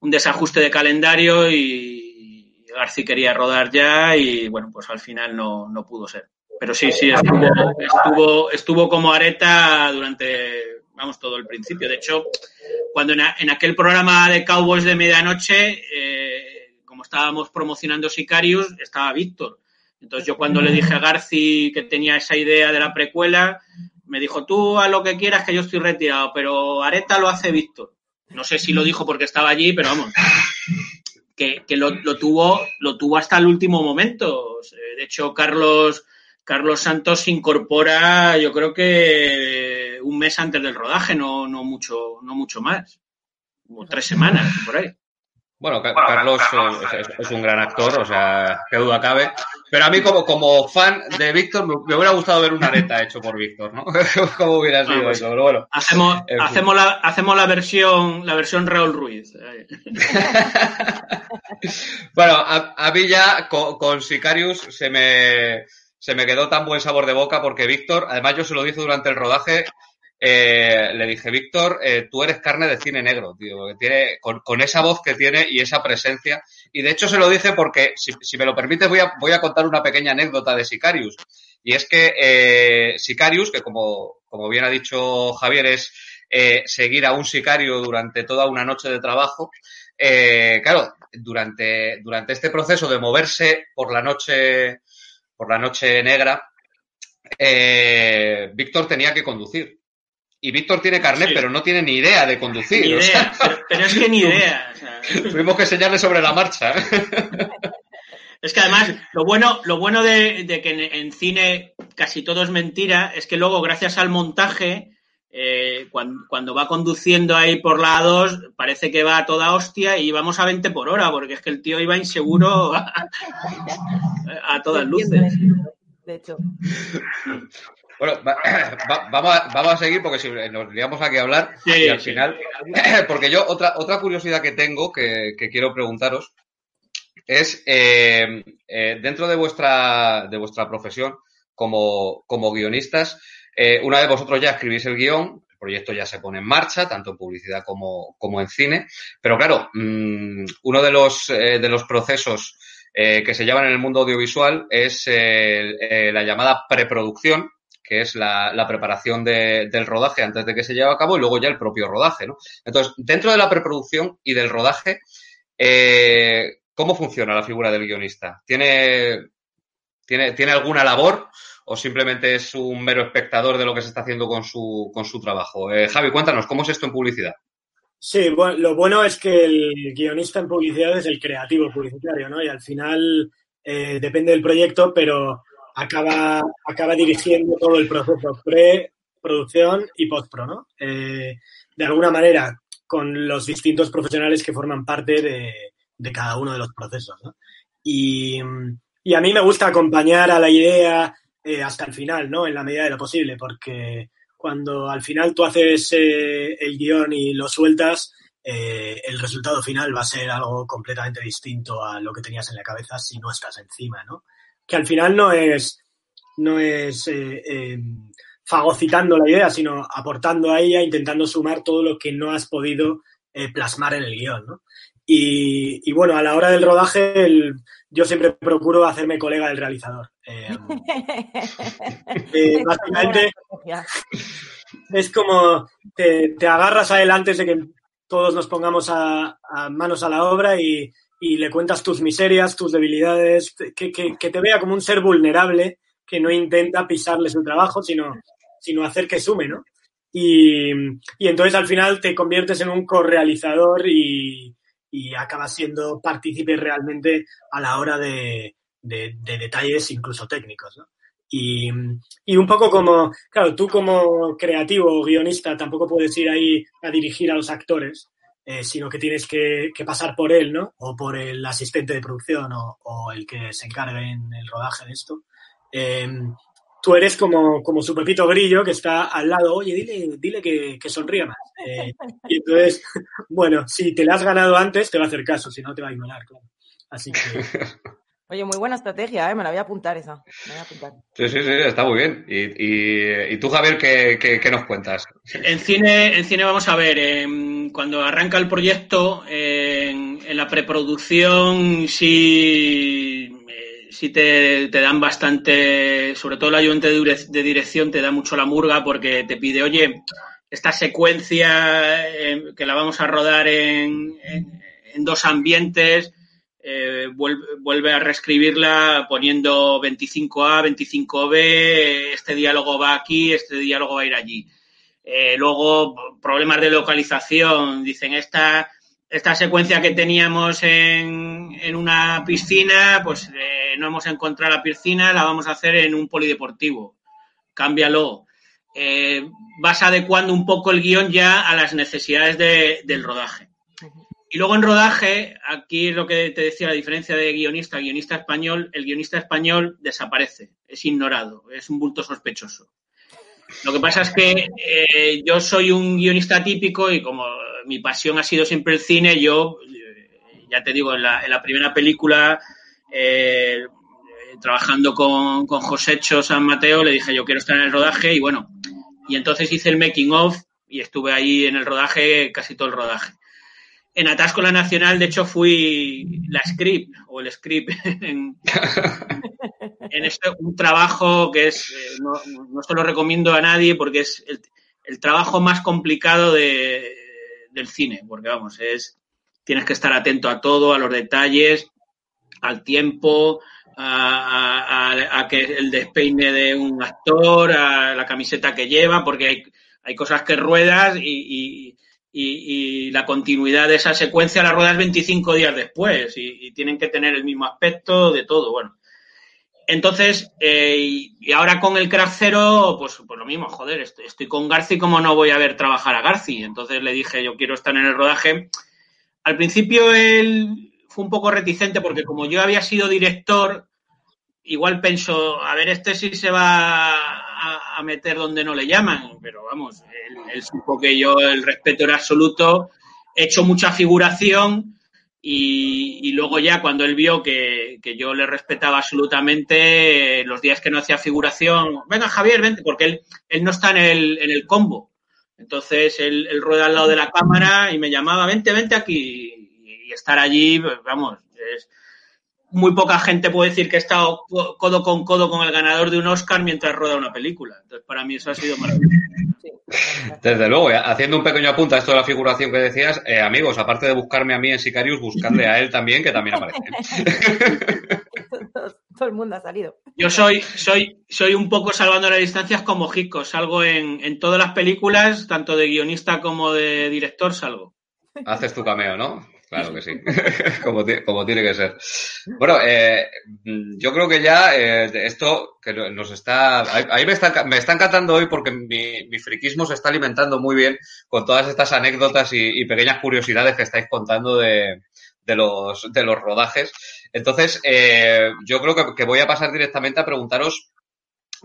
un desajuste de calendario y Garci quería rodar ya y bueno, pues al final no, no pudo ser. Pero sí, sí, estuvo, estuvo, estuvo como areta durante, vamos, todo el principio. De hecho, cuando en, en aquel programa de Cowboys de medianoche, eh, como estábamos promocionando Sicarius, estaba Víctor. Entonces yo cuando le dije a Garci que tenía esa idea de la precuela, me dijo, tú a lo que quieras que yo estoy retirado, pero Areta lo hace Víctor. No sé si lo dijo porque estaba allí, pero vamos, que, que lo, lo tuvo, lo tuvo hasta el último momento. Eh, De hecho, Carlos, Carlos Santos incorpora, yo creo que un mes antes del rodaje, no, no mucho, no mucho más. Como tres semanas, por ahí. Bueno, Ca- Carlos es, es un gran actor, o sea, qué duda cabe. Pero a mí como, como fan de Víctor me, hubiera gustado ver una areta hecho por Víctor, ¿no? ¿Cómo hubiera sido Ah, pues, eso? Pero bueno. Hacemos, En fin. hacemos la, hacemos la versión, la versión Raúl Ruiz. Bueno, a, a mí ya con, con Sicarius se me, se me quedó tan buen sabor de boca porque Víctor, además yo se lo dije durante el rodaje, eh, le dije, Víctor, eh, tú eres carne de cine negro, tío, que tiene, con, esa voz que tiene y esa presencia. Y de hecho se lo dije porque, si, me lo permites, voy a, voy a contar una pequeña anécdota de Sicarius. Y es que eh, Sicarius, que como, como bien ha dicho Javier, es seguir a un sicario durante toda una noche de trabajo. Claro, durante, durante este proceso de moverse por la noche, por la noche negra, Víctor tenía que conducir. Y Víctor tiene carnet, Sí. pero no tiene ni idea de conducir. Ni o sea, idea, pero, pero es que ni idea. o sea. tuvimos que enseñarle sobre la marcha. Es que además, lo bueno, lo bueno de, de que en, en cine casi todo es mentira es que luego, gracias al montaje, eh, cuando, cuando va conduciendo ahí por la A2, parece que va a toda hostia y vamos a 20 por hora, porque es que el tío iba inseguro a, a todas luces. De hecho, Bueno, va- va- vamos, a, vamos a seguir porque si nos liamos aquí a hablar Sí, y al sí. final, porque yo otra, otra curiosidad que tengo que, que quiero preguntaros es eh, eh, dentro de vuestra, de vuestra profesión como, como guionistas, eh, una vez vosotros ya escribís el guion, el proyecto ya se pone en marcha, tanto en publicidad como, como en cine, pero claro, mm, uno de los, de los procesos que se llevan en el mundo audiovisual es la llamada preproducción, que es la, preparación de- del rodaje antes de que se lleve a cabo y luego ya el propio rodaje, ¿no? Entonces, dentro de la preproducción y del rodaje, eh, ¿cómo funciona la figura del guionista? ¿Tiene, tiene, ¿Tiene alguna labor o simplemente es un mero espectador de lo que se está haciendo con su, con su trabajo? Eh, Javi, cuéntanos, ¿cómo es esto en publicidad? Sí, bueno, lo bueno es que el guionista en publicidad es el creativo publicitario, ¿no? Y al final eh, depende del proyecto, pero acaba, acaba dirigiendo todo el proceso pre-producción y post-pro, ¿no? Eh, de alguna manera, con los distintos profesionales que forman parte de, de cada uno de los procesos, ¿no? Y, y, a mí me gusta acompañar a la idea eh, hasta el final, ¿no? En la medida de lo posible, porque cuando al final tú haces eh, el guion y lo sueltas, el resultado final va a ser algo completamente distinto a lo que tenías en la cabeza si no estás encima, ¿no? Que al final no es, no es eh, eh, fagocitando la idea, sino aportando a ella, intentando sumar todo lo que no has podido eh, plasmar en el guion, ¿no? Y, y, bueno, a la hora del rodaje, el, yo siempre procuro hacerme colega del realizador. Básicamente, es como te, te, agarras a él antes de que todos nos pongamos a, a manos a la obra y, y, le cuentas tus miserias, tus debilidades, que, que, te vea como un ser vulnerable que no intenta pisarle su trabajo, sino, sino hacer que sume, ¿no? Y, y entonces al final te conviertes en un correalizador y, y acabas siendo partícipe realmente a la hora de, de, de detalles incluso técnicos, ¿no? Y, y, un poco como, claro, tú como creativo o guionista tampoco puedes ir ahí a dirigir a los actores, eh, sino que tienes que, que, pasar por él, ¿no? O por el asistente de producción o, el que se encargue en el rodaje de esto. Eh, tú eres como, como su Pepito Grillo que está al lado, oye, dile, dile que, que sonría más. Eh, y entonces, bueno, si te la has ganado antes, te va a hacer caso, si no te va a ignorar, claro. Así que. Oye, muy buena estrategia, ¿eh? me la voy a apuntar esa. Me voy a apuntar. Sí, sí, sí, está muy bien. ¿Y, y, y tú, Javier, ¿qué, qué, qué, nos cuentas? En cine, en cine vamos a ver, eh, cuando arranca el proyecto, eh, en, en, la preproducción, sí, eh, sí te, te, dan bastante, sobre todo el ayudante de dirección te da mucho la murga porque te pide, oye, esta secuencia eh, que la vamos a rodar en, en, en dos ambientes, eh, vuelve, a reescribirla poniendo 25A, 25B, este diálogo va aquí, este diálogo va a ir allí. Eh, luego, problemas de localización, dicen esta, esta secuencia que teníamos en, en una piscina, pues eh, no hemos encontrado la piscina, la vamos a hacer en un polideportivo. Cámbialo. Vas adecuando un poco el guion ya a las necesidades de, del rodaje. Y luego en rodaje, aquí es lo que te decía, la diferencia de guionista, guionista español, el guionista español desaparece, es ignorado, es un bulto sospechoso. Lo que pasa es que eh, yo soy un guionista típico y como mi pasión ha sido siempre el cine, yo, ya te digo, en la, en la primera película, eh, trabajando con, con Josécho San Mateo, le dije yo quiero estar en el rodaje y bueno, y entonces hice el making of y estuve ahí en el rodaje casi todo el rodaje en Atasco la Nacional, de hecho, fui la script o el script en, en este, un trabajo que es, eh, no, no, se lo recomiendo a nadie porque es el, trabajo más complicado de, del cine, porque vamos, es, tienes que estar atento a todo, a los detalles, al tiempo, a, a, que el despeine de un actor, a la camiseta que lleva, porque hay, hay cosas que ruedas y y, la continuidad de esa secuencia la ruedas 25 días después y, tienen que tener el mismo aspecto de todo. Bueno, entonces, eh, y ahora con el crack cero, pues, pues lo mismo, joder, estoy, estoy, con Garci, como no voy a ver trabajar a Garci? Entonces le dije, yo quiero estar en el rodaje. Al principio él fue un poco reticente porque como yo había sido director, igual pensó, a ver, este sí se va a meter donde no le llaman, pero vamos, él, él, supo que yo el respeto era absoluto, he hecho mucha figuración y, y luego ya cuando él vio que, que, yo le respetaba absolutamente, los días que no hacía figuración, venga Javier, vente, porque él, él no está en el, en el combo. Entonces él, él, rueda al lado de la cámara y me llamaba, vente, vente aquí. Y estar allí, vamos, es, muy poca gente puede decir que he estado codo con codo con el ganador de un Oscar mientras rueda una película. Entonces, para mí eso ha sido maravilloso. Desde luego, eh, haciendo un pequeño apunte a esto de la figuración que decías, eh, amigos, aparte de buscarme a mí en Sicarius, buscarle a él también, que también aparece. todo, todo el mundo ha salido. Yo soy, soy, soy un poco salvando las distancias como Jico. Salgo en, en todas las películas, tanto de guionista como de director, salgo. Haces tu cameo, ¿no? Claro que sí, como, como tiene que ser. Bueno, eh, yo creo que ya eh, esto que nos está... Ahí me está, me está encantando hoy porque mi, mi friquismo se está alimentando muy bien con todas estas anécdotas y, pequeñas curiosidades que estáis contando de, los, de los rodajes. Entonces, eh, yo creo que voy a pasar directamente a preguntaros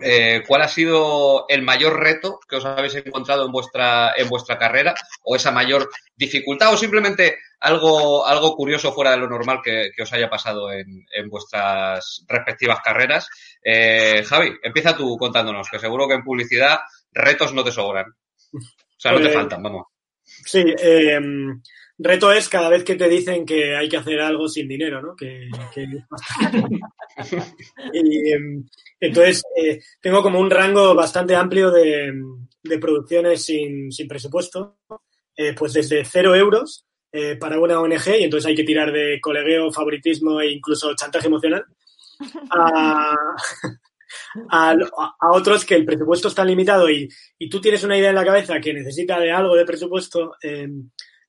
eh, ¿cuál ha sido el mayor reto que os habéis encontrado en vuestra, en vuestra carrera? ¿O esa mayor dificultad? ¿O simplemente algo, algo curioso fuera de lo normal que, que os haya pasado en, en vuestras respectivas carreras? Eh, Javi, empieza tú contándonos, que seguro que en publicidad retos no te sobran. O sea, no te Pues- faltan, vamos. Sí, eh, reto es cada vez que te dicen que hay que hacer algo sin dinero, ¿no? Que, que y, eh, entonces, eh, tengo como un rango bastante amplio de, de producciones sin, sin presupuesto, eh, pues desde cero euros eh, para una ONG, y entonces hay que tirar de colegueo, favoritismo e incluso chantaje emocional, a, a, a otros que el presupuesto está limitado y, y tú tienes una idea en la cabeza que necesita de algo de presupuesto, eh,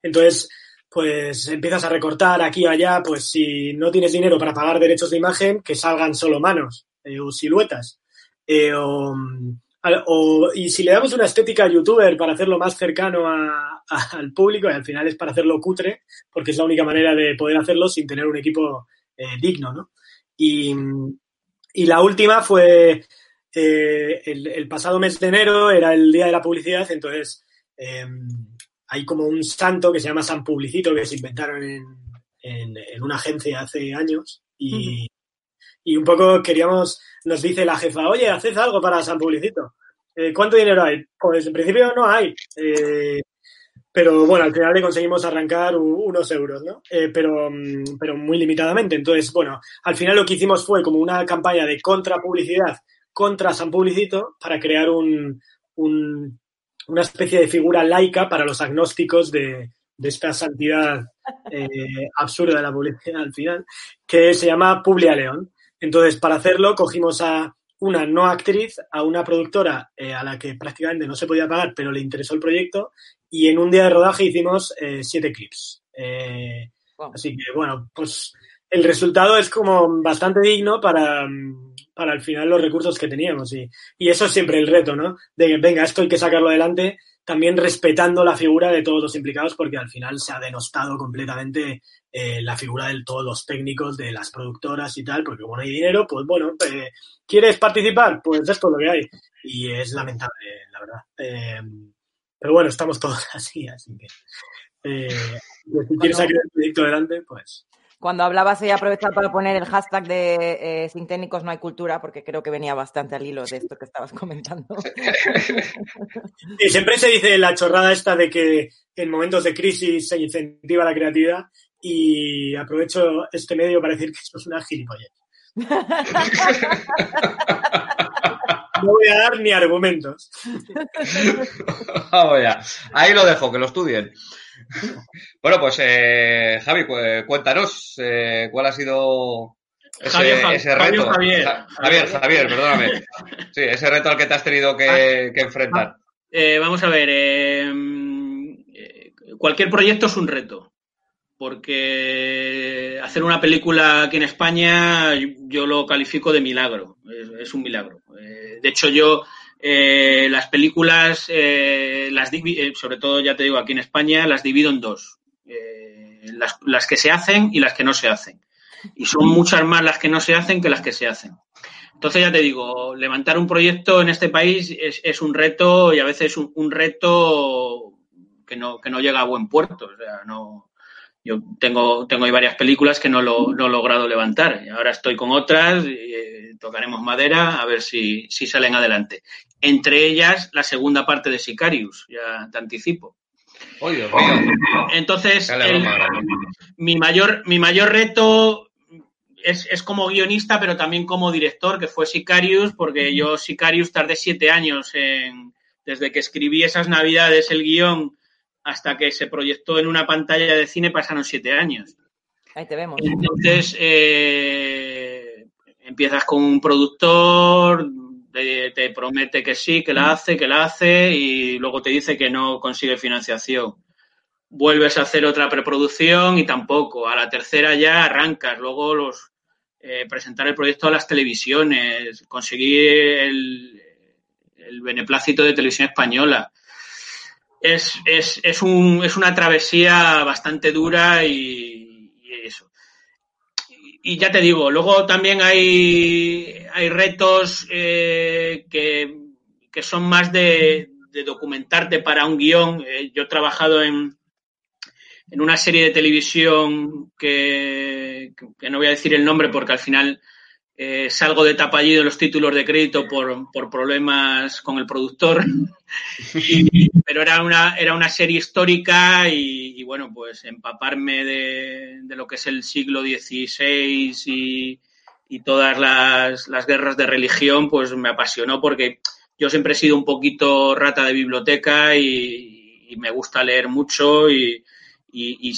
entonces pues empiezas a recortar aquí o allá, pues si no tienes dinero para pagar derechos de imagen, que salgan solo manos eh, o siluetas. Eh, o, y si le damos una estética youtuber para hacerlo más cercano a- a- al público, y al final es para hacerlo cutre, porque es la única manera de poder hacerlo sin tener un equipo eh, digno, ¿no? Y, y la última fue el, pasado mes de enero, era el día de la publicidad, entonces eh, hay como un santo que se llama San Publicito que se inventaron en, en, en una agencia hace años y, y un poco queríamos, nos dice la jefa, oye, haced algo para San Publicito. Eh, ¿Cuánto dinero hay? Pues en principio no hay. Eh, pero bueno, al final le conseguimos arrancar unos euros, ¿no? Eh, pero, mm, pero muy limitadamente. Entonces, bueno, al final lo que hicimos fue como una campaña de contrapublicidad contra San Publicito para crear un, un- una especie de figura laica para los agnósticos de, de esta santidad eh, absurda de la publicidad al final, que se llama Publia León. Entonces, para hacerlo, cogimos a una no actriz, a una productora eh, a la que prácticamente no se podía pagar, pero le interesó el proyecto, y en un día de rodaje hicimos eh, siete clips. Wow. Así que, bueno, pues el resultado es como bastante digno para, mm, para al final los recursos que teníamos. Y, eso es siempre el reto, ¿no? De que, venga, esto hay que sacarlo adelante, también respetando la figura de todos los implicados, porque al final se ha denostado completamente eh, la figura de todos los técnicos, de las productoras y tal, porque como no hay dinero, pues bueno, eh, ¿quieres participar? Pues esto es lo que hay. Y es lamentable, la verdad. Eh, pero bueno, estamos todos así, así que. eh, si quieres sacar el proyecto adelante, pues. Cuando hablabas, he aprovechado para poner el hashtag de eh, sin técnicos no hay cultura, porque creo que venía bastante al hilo de esto que estabas comentando. Y siempre se dice la chorrada esta de que en momentos de crisis se incentiva la creatividad y aprovecho este medio para decir que eso es una gilipollez. No voy a dar ni argumentos. Vamos ya. Ahí lo dejo, que lo estudien. Bueno, pues eh, Javi, cu- cuéntanos eh, cuál ha sido ese, Javier, ese reto. Javier. Ja- Javier, Javier, perdóname. Sí, ese reto al que te has tenido que, que enfrentar. Eh, vamos a ver, eh, eh, cualquier proyecto es un reto, porque hacer una película aquí en España yo lo califico de milagro, es, es un milagro. Eh, de hecho, yo eh, las películas, eh, las eh, sobre todo ya te digo aquí en España, las divido en dos, las, las que se hacen y las que no se hacen. Y son muchas más las que no se hacen que las que se hacen. Entonces ya te digo, levantar un proyecto en este país es, es un reto y a veces un, un reto que no, que no llega a buen puerto. O sea, no, yo tengo, tengo ahí varias películas que no lo, no he logrado levantar. Ahora estoy con otras, tocaremos madera a ver si, si salen adelante. Entre ellas, la segunda parte de Sicarius, ya te anticipo. ¡Oh, Dios mío! Entonces, el- mi mayor, mi mayor reto es, es como guionista, pero también como director, que fue Sicarius, porque yo Sicarius tardé siete años en, desde que escribí esas navidades el guion hasta que se proyectó en una pantalla de cine pasaron siete años. Ahí te vemos. Entonces, eh, empiezas con un productor, te, te promete que sí, que la hace, que la hace, y luego te dice que no consigue financiación. Vuelves a hacer otra preproducción y tampoco. A la tercera ya arrancas. Luego los eh, presentar el proyecto a las televisiones, conseguir el, el beneplácito de televisión española. Es, es, es, un, es una travesía bastante dura y. Y ya te digo, luego también hay, hay retos eh, que, que, son más de, documentarte para un guion. Eh, yo he trabajado en, en una serie de televisión que, que, no voy a decir el nombre porque al final eh, salgo de tapallido en los títulos de crédito por, por problemas con el productor. y, pero era una, era una serie histórica y, y bueno, pues empaparme de, de, lo que es el siglo XVI y, y todas las, las, guerras de religión, pues me apasionó porque yo siempre he sido un poquito rata de biblioteca y, me gusta leer mucho y, y,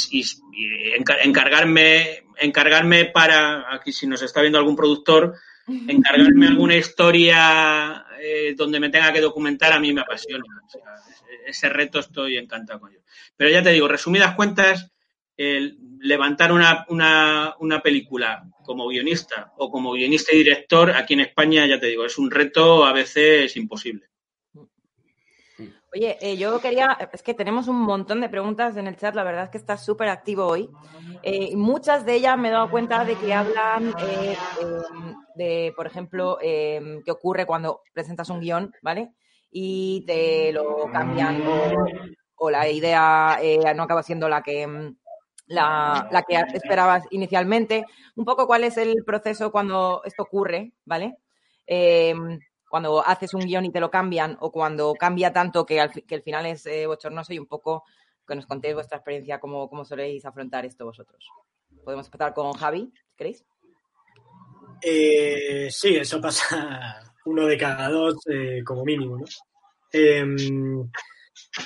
encargarme encargarme para, aquí si nos está viendo algún productor, encargarme alguna historia eh, donde me tenga que documentar, a mí me apasiona. O sea, ese reto estoy encantado con ello. Pero ya te digo, resumidas cuentas, el levantar una, una, una, película como guionista o como guionista y director aquí en España, ya te digo, es un reto a veces imposible. Oye, eh, yo quería, es que tenemos un montón de preguntas en el chat, la verdad es que está súper activo hoy. Eh, muchas de ellas me he dado cuenta de que hablan eh, de, por ejemplo, qué ocurre cuando presentas un guion, ¿vale? Y te lo cambian o, la idea no acaba siendo la que, la, la, que esperabas inicialmente. Un poco cuál es el proceso cuando esto ocurre, ¿vale? Cuando haces un guion y te lo cambian o cuando cambia tanto que, al, que el final es eh, bochornoso y un poco que nos contéis vuestra experiencia, cómo, cómo soléis afrontar esto vosotros. Podemos empezar con Javi, ¿queréis? Eh, sí, eso pasa uno de cada dos eh, como mínimo, ¿no? Eh,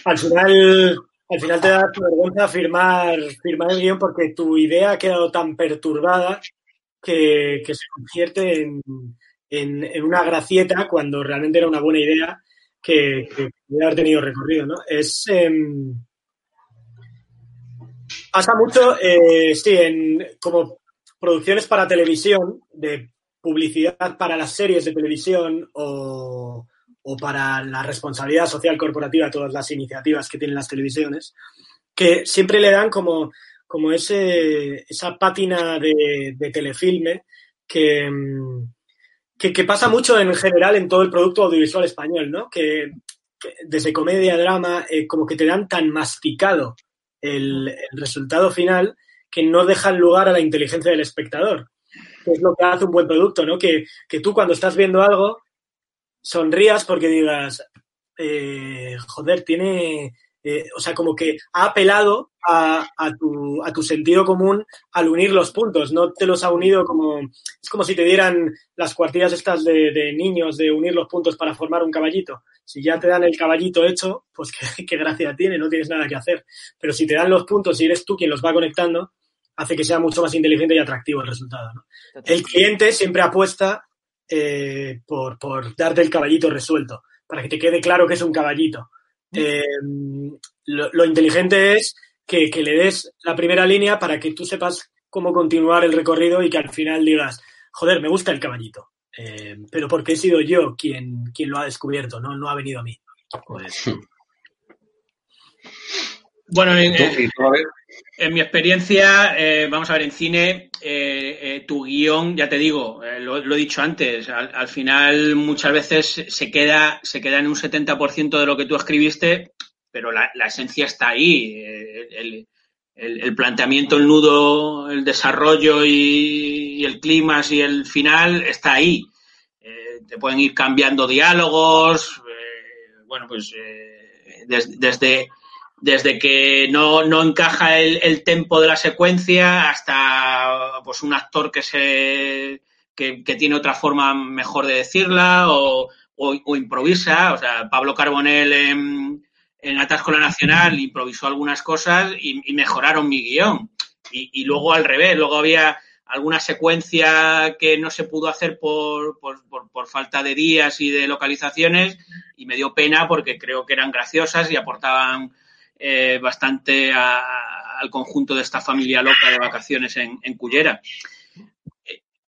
al final, al final te da vergüenza firmar, firmar el guion porque tu idea ha quedado tan perturbada que, que se convierte en, en, en, una gracieta cuando realmente era una buena idea que, que haber tenido recorrido, ¿no? Es... Eh, pasa mucho, eh, sí, en como producciones para televisión, de publicidad para las series de televisión o, o para la responsabilidad social corporativa, todas las iniciativas que tienen las televisiones, que siempre le dan como, como ese, esa pátina de, de telefilme que, que, que, pasa mucho en general en todo el producto audiovisual español, ¿no? Que, que desde comedia, drama, eh, como que te dan tan masticado el, el, resultado final que no dejan lugar a la inteligencia del espectador. Que es lo que hace un buen producto, ¿no? Que, que tú cuando estás viendo algo sonrías porque digas, eh, joder, tiene, eh, o sea, como que ha apelado a, a, tu, a, tu, sentido común al unir los puntos, no te los ha unido como, es como si te dieran las cuartillas estas de, de niños de unir los puntos para formar un caballito. Si ya te dan el caballito hecho, pues qué, qué, gracia tiene, no tienes nada que hacer. Pero si te dan los puntos y eres tú quien los va conectando, hace que sea mucho más inteligente y atractivo el resultado. ¿no? El cliente siempre apuesta eh, por, por darte el caballito resuelto, para que te quede claro que es un caballito eh, lo, inteligente es que, que, le des la primera línea para que tú sepas cómo continuar el recorrido y que al final digas, joder, me gusta el caballito, eh, pero porque he sido yo quien, quien lo ha descubierto, no, no ha venido a mí. Pues... Bueno, en, en, mi experiencia, eh, vamos a ver, en cine, eh, eh, tu guion, ya te digo, lo, lo, he dicho antes, al, al, final muchas veces se queda, se queda en un 70% de lo que tú escribiste, pero la, la esencia está ahí. El, el, el, planteamiento, el nudo, el desarrollo y, y el clima y el final está ahí. te pueden ir cambiando diálogos, bueno, pues des, desde desde que no, no encaja el, el, tempo de la secuencia hasta pues un actor que se que, tiene otra forma mejor de decirla o, o, improvisa, o sea, Pablo Carbonell en, en Atasco Nacional improvisó algunas cosas y, mejoraron mi guion. Y, y, luego al revés, luego había alguna secuencia que no se pudo hacer por, por, por, falta de días y de localizaciones y me dio pena porque creo que eran graciosas y aportaban eh, bastante al conjunto de esta familia loca de vacaciones en, Cullera.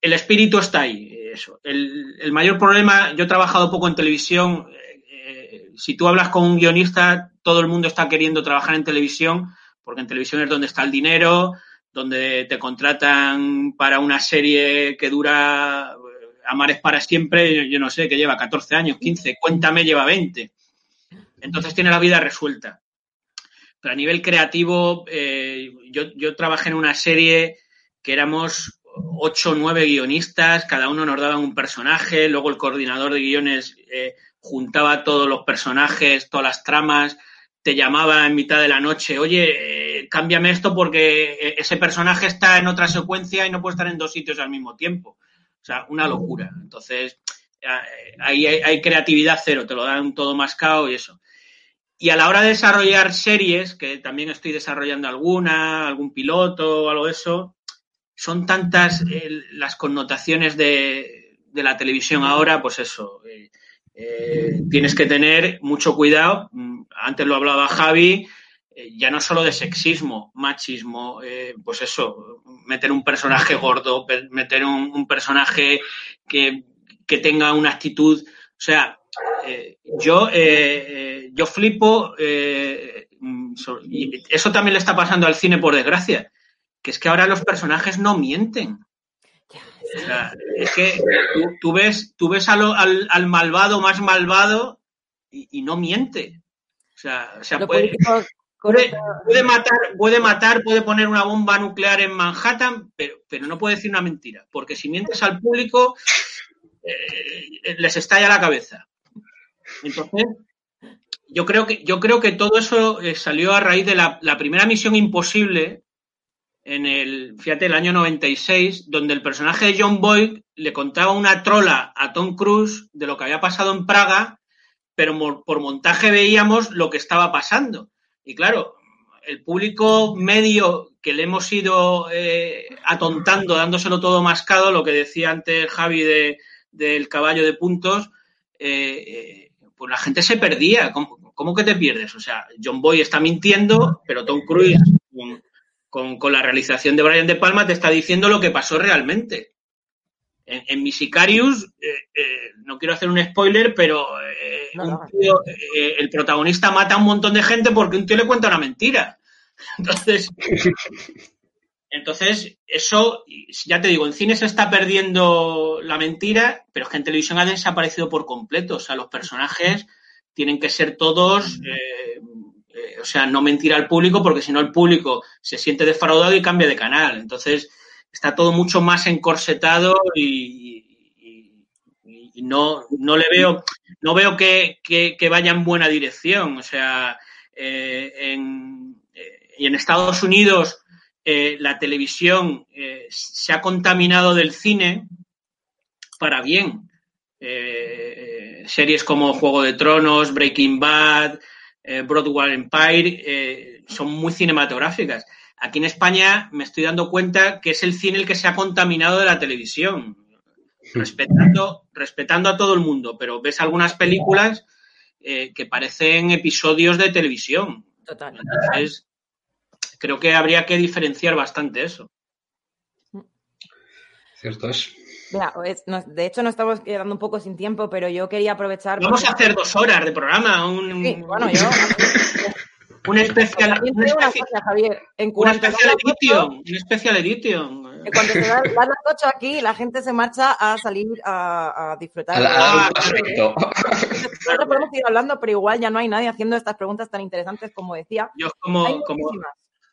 El espíritu está ahí. Eso. El, mayor problema, yo he trabajado poco en televisión. Eh, si tú hablas con un guionista, todo el mundo está queriendo trabajar en televisión, porque en televisión es donde está el dinero, donde te contratan para una serie que dura Amares para siempre, yo, yo no sé, que lleva 14 años, 15, cuéntame, lleva 20. Entonces tiene la vida resuelta. Pero a nivel creativo, eh, yo, yo trabajé en una serie que éramos ocho o nueve guionistas, cada uno nos daba un personaje, luego el coordinador de guiones eh, juntaba todos los personajes, todas las tramas, te llamaba en mitad de la noche, oye, eh, cámbiame esto porque ese personaje está en otra secuencia y no puede estar en dos sitios al mismo tiempo. O sea, una locura. Entonces, ahí hay, hay, creatividad cero, te lo dan todo mascado y eso. Y a la hora de desarrollar series, que también estoy desarrollando alguna, algún piloto algo de eso, son tantas las connotaciones de, de, la televisión ahora, pues eso, eh, eh, tienes que tener mucho cuidado. Antes lo hablaba Javi, eh, ya no solo de sexismo, machismo, pues eso, meter un personaje gordo, meter un, un personaje que, que, tenga una actitud, o sea, eh, yo, yo flipo, y eso también le está pasando al cine por desgracia, que es que ahora los personajes no mienten. O sea, es que tú, tú ves, tú ves al, al, al, malvado más malvado y, y, no miente. O sea, o sea puede, puede, puede, matar, puede matar, puede poner una bomba nuclear en Manhattan, pero, pero no puede decir una mentira, porque si mientes al público, eh, les estalla la cabeza. Entonces, yo creo que, yo creo que todo eso eh, salió a raíz de la, primera misión imposible en el, fíjate, el año 96, donde el personaje de John Boyd le contaba una trola a Tom Cruise de lo que había pasado en Praga, pero por montaje veíamos lo que estaba pasando. Y claro, el público medio que le hemos ido eh, atontando, dándoselo todo mascado, lo que decía antes Javi de, del caballo de puntos, eh, pues la gente se perdía. ¿Cómo, ¿Cómo, que te pierdes? O sea, John Boy está mintiendo, pero Tom Cruise con, con, la realización de Brian De Palma te está diciendo lo que pasó realmente. En, en Misicarius, eh, eh, no quiero hacer un spoiler, pero eh, no, no. Tío, el protagonista mata a un montón de gente porque un tío le cuenta una mentira. Entonces, entonces, eso, ya te digo, en cine se está perdiendo la mentira, pero es que en televisión ha desaparecido por completo. O sea, los personajes tienen que ser todos eh, o sea, no mentir al público porque si no el público se siente defraudado y cambia de canal. Entonces, está todo mucho más encorsetado y, no, no le veo, no veo que, que, vaya en buena dirección. O sea, eh, eh, y en Estados Unidos eh, la televisión eh, se ha contaminado del cine para bien. Eh, series como Juego de Tronos, Breaking Bad, eh, Broadway Empire, eh, son muy cinematográficas. Aquí en España me estoy dando cuenta que es el cine el que se ha contaminado de la televisión, respetando, respetando a todo el mundo, pero ves algunas películas eh, que parecen episodios de televisión. Total. Entonces, creo que habría que diferenciar bastante eso. Cierto es. Mira, es, no, de hecho, nos estamos quedando un poco sin tiempo, pero yo quería aprovechar. Vamos a hacer dos horas de programa. Un, sí, bueno, yo. un especial. Un especial cosa, Javier. En una especial edition. Un especial edition. En cuanto se dan las 8 aquí, la gente se marcha a salir a, a disfrutar. A la, ah, perfecto. Nosotros podemos ir hablando, pero igual ya no hay nadie haciendo estas preguntas tan interesantes como decía. Yo, como, como,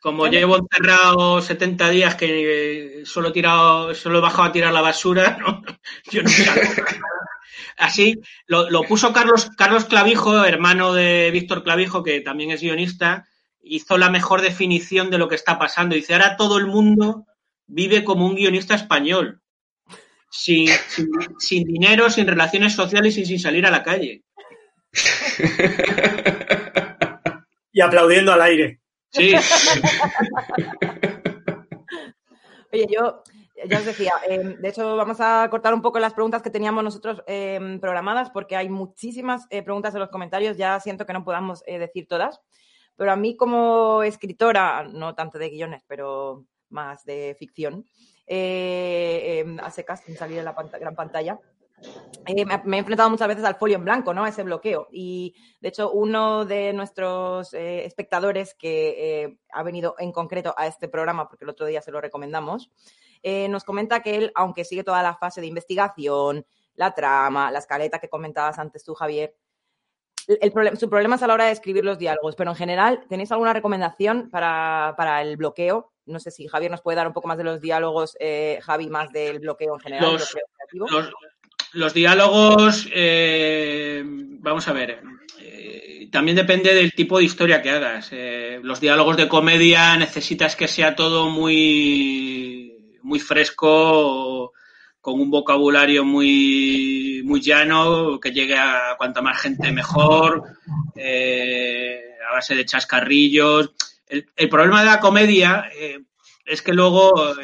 como llevo encerrado 70 días que solo he tirado, solo he bajado a tirar la basura, ¿no? yo no Así lo, lo, puso Carlos, Carlos Clavijo, hermano de Víctor Clavijo, que también es guionista, hizo la mejor definición de lo que está pasando. Dice, ahora todo el mundo vive como un guionista español. sin, sin, sin dinero, sin relaciones sociales y sin salir a la calle. Y aplaudiendo al aire. Sí, Oye, yo ya os decía, eh, de hecho vamos a cortar un poco las preguntas que teníamos nosotros eh, programadas porque hay muchísimas eh, preguntas en los comentarios, ya siento que no podamos eh, decir todas, pero a mí como escritora, no tanto de guiones, pero más de ficción, eh, eh, a secas, sin salir en la gran pantalla, eh, me, he enfrentado muchas veces al folio en blanco, ¿no? A ese bloqueo. Y de hecho, uno de nuestros eh, espectadores que eh, ha venido en concreto a este programa, porque el otro día se lo recomendamos, nos comenta que él, aunque sigue toda la fase de investigación, la trama, la escaleta que comentabas antes tú, Javier, el, el problem- su problema es a la hora de escribir los diálogos, pero en general, ¿tenéis alguna recomendación para, para el bloqueo? No sé si Javier nos puede dar un poco más de los diálogos, eh, Javi más del bloqueo en general. Los- bloqueo creativo. los, los diálogos, eh, vamos a ver, eh, también depende del tipo de historia que hagas. Eh, los diálogos de comedia necesitas que sea todo muy, muy fresco, con un vocabulario muy, muy llano, que llegue a cuanta más gente mejor, eh, a base de chascarrillos. El, el problema de la comedia es que luego,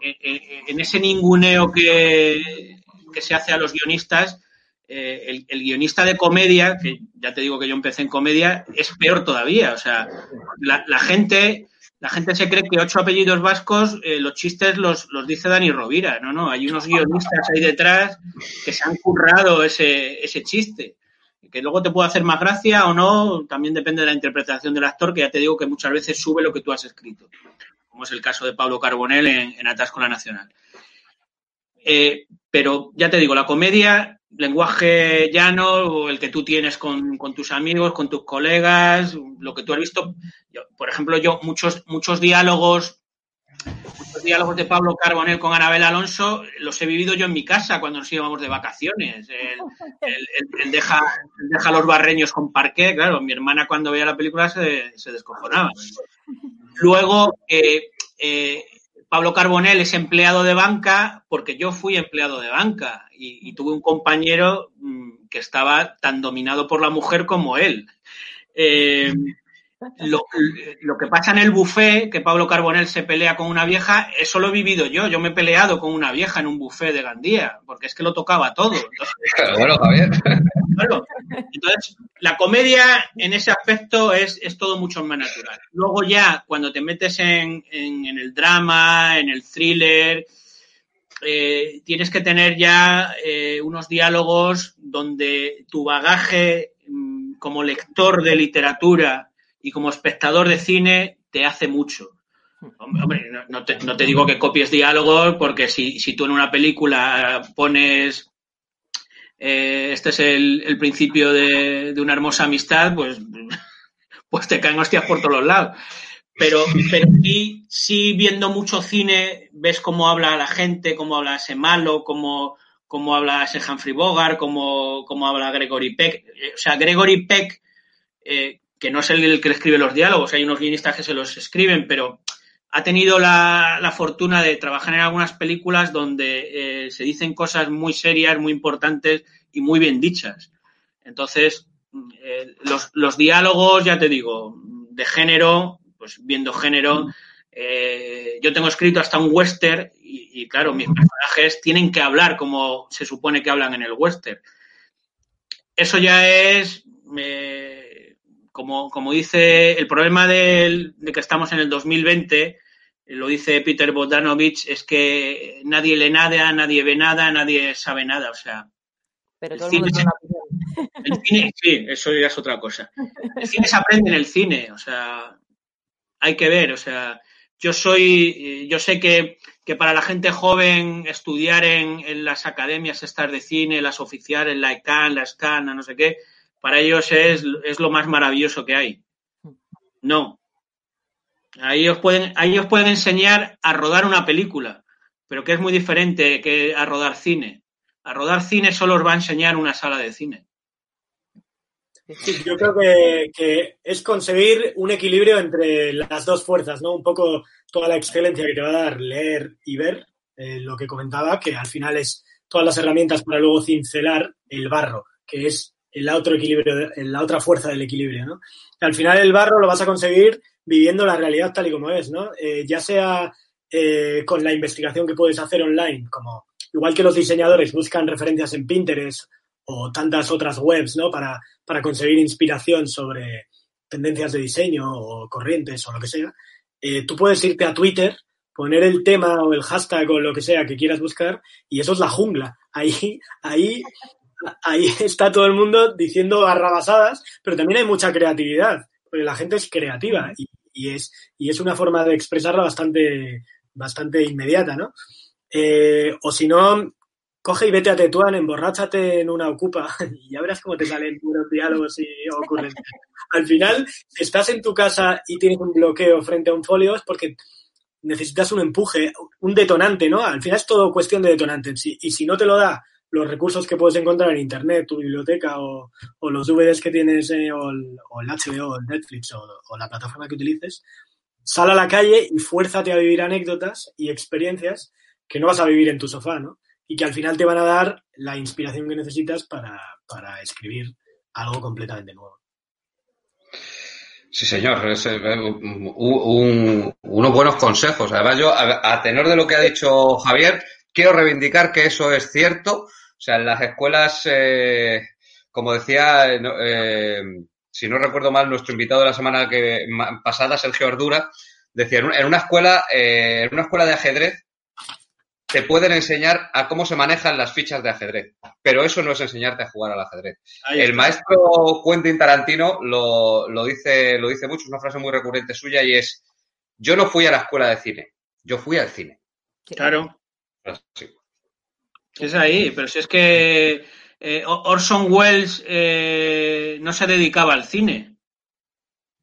en ese ninguneo que, que se hace a los guionistas, eh, el, el guionista de comedia, que ya te digo que yo empecé en comedia, es peor todavía. O sea, la, gente, la gente se cree que ocho apellidos vascos, eh, los chistes los, los dice Dani Rovira. No, no, hay unos guionistas ahí detrás que se han currado ese, ese chiste. Que luego te puede hacer más gracia o no, también depende de la interpretación del actor, que ya te digo que muchas veces sube lo que tú has escrito, como es el caso de Pablo Carbonell en, en Atasco la Nacional. Eh, pero ya te digo, la comedia, lenguaje llano, el que tú tienes con, tus amigos, con tus colegas, lo que tú has visto. Por ejemplo, yo muchos, muchos diálogos, muchos diálogos de Pablo Carbonell con Anabel Alonso, los he vivido yo en mi casa cuando nos íbamos de vacaciones. Él, deja, deja los barreños con parqué, claro, mi hermana cuando veía la película se, se descojonaba. Luego, eh, eh, Pablo Carbonell es empleado de banca porque yo fui empleado de banca y, y tuve un compañero mmm, que estaba tan dominado por la mujer como él. Eh, lo, lo, que pasa en el buffet, que Pablo Carbonell se pelea con una vieja, eso lo he vivido yo. Yo me he peleado con una vieja en un buffet de Gandía, porque es que lo tocaba todo. Entonces, bueno, Javier. Claro. Entonces, la comedia en ese aspecto es, es, todo mucho más natural. Luego ya, cuando te metes en, en, el drama, en el thriller, eh, tienes que tener ya eh, unos diálogos donde tu bagaje mmm, como lector de literatura y como espectador de cine te hace mucho. Hombre, no, no, te, no te, digo que copies diálogos porque si, si, tú en una película pones eh, este es el, el principio de, de, una hermosa amistad, pues, pues te caen hostias por todos lados. Pero, pero sí, sí, viendo mucho cine, ves cómo habla la gente, cómo habla ese malo, cómo, cómo habla ese Humphrey Bogart, cómo, cómo habla Gregory Peck. O sea, Gregory Peck, eh, que no es el que escribe los diálogos, hay unos guionistas que se los escriben, pero ha tenido la, fortuna de trabajar en algunas películas donde eh, se dicen cosas muy serias, muy importantes y muy bien dichas. Entonces, eh, los, diálogos, ya te digo, de género, pues viendo género, eh, yo tengo escrito hasta un western y, claro, mis personajes tienen que hablar como se supone que hablan en el western. Eso ya es, como, como dice, el problema de que estamos en el 2020 lo dice Peter Bogdanovich, es que nadie lee nada, nadie ve nada, nadie sabe nada. O sea, pero todo el, cine, el cine, sí, eso ya es otra cosa. El cine se aprende en el cine, o sea, hay que ver, o sea, yo soy, yo sé que, que para la gente joven estudiar en, en, las academias estas de cine, las oficiales, la ECAN, la SCAN, no sé qué, para ellos es, es lo más maravilloso que hay. No, Ahí os, pueden, ahí os pueden enseñar a rodar una película, pero que es muy diferente que a rodar cine. A rodar cine solo os va a enseñar una sala de cine. Yo creo que, que, es conseguir un equilibrio entre las dos fuerzas, ¿no? Un poco toda la excelencia que te va a dar leer y ver eh, lo que comentaba, que al final es todas las herramientas para luego cincelar el barro, que es el otro equilibrio, la otra fuerza del equilibrio, ¿no? Al final el barro lo vas a conseguir viviendo la realidad tal y como es, ¿no? Eh, ya sea eh, con la investigación que puedes hacer online, como igual que los diseñadores buscan referencias en Pinterest o tantas otras webs, ¿no? Para, para conseguir inspiración sobre tendencias de diseño o corrientes o lo que sea, eh, tú puedes irte a Twitter, poner el tema o el hashtag o lo que sea que quieras buscar y eso es la jungla. Ahí, ahí ahí está todo el mundo diciendo barrabasadas, pero también hay mucha creatividad, porque la gente es creativa y, es, y es una forma de expresarla bastante, bastante inmediata, ¿no? Eh, o si no, coge y vete a Tetuán, emborráchate en una ocupa y ya verás cómo te salen puros diálogos y ocurren. Al final, estás en tu casa y tienes un bloqueo frente a un folio, es porque necesitas un empuje, un detonante, ¿no? Al final es todo cuestión de detonante. Y si no te lo da los recursos que puedes encontrar en Internet, tu biblioteca o, los DVDs que tienes eh, o, el, HBO o el Netflix o, la plataforma que utilices, sal a la calle y fuérzate a vivir anécdotas y experiencias que no vas a vivir en tu sofá, ¿no? Y que al final te van a dar la inspiración que necesitas para, para escribir algo completamente nuevo. Sí, señor, es, eh, un, unos buenos consejos. Además, yo, a, a, tenor de lo que ha dicho Javier, quiero reivindicar que eso es cierto. O sea, en las escuelas, eh, como decía, eh, si no recuerdo mal, nuestro invitado de la semana que, pasada, Sergio Ardura, decía, en una escuela, eh, en una escuela de ajedrez, te pueden enseñar a cómo se manejan las fichas de ajedrez, pero eso no es enseñarte a jugar al ajedrez. El maestro Quentin Tarantino lo, lo, dice, lo dice mucho, es una frase muy recurrente suya y es, yo no fui a la escuela de cine, yo fui al cine. Claro. Es ahí, pero si es que eh, Orson Welles eh, no se dedicaba al cine.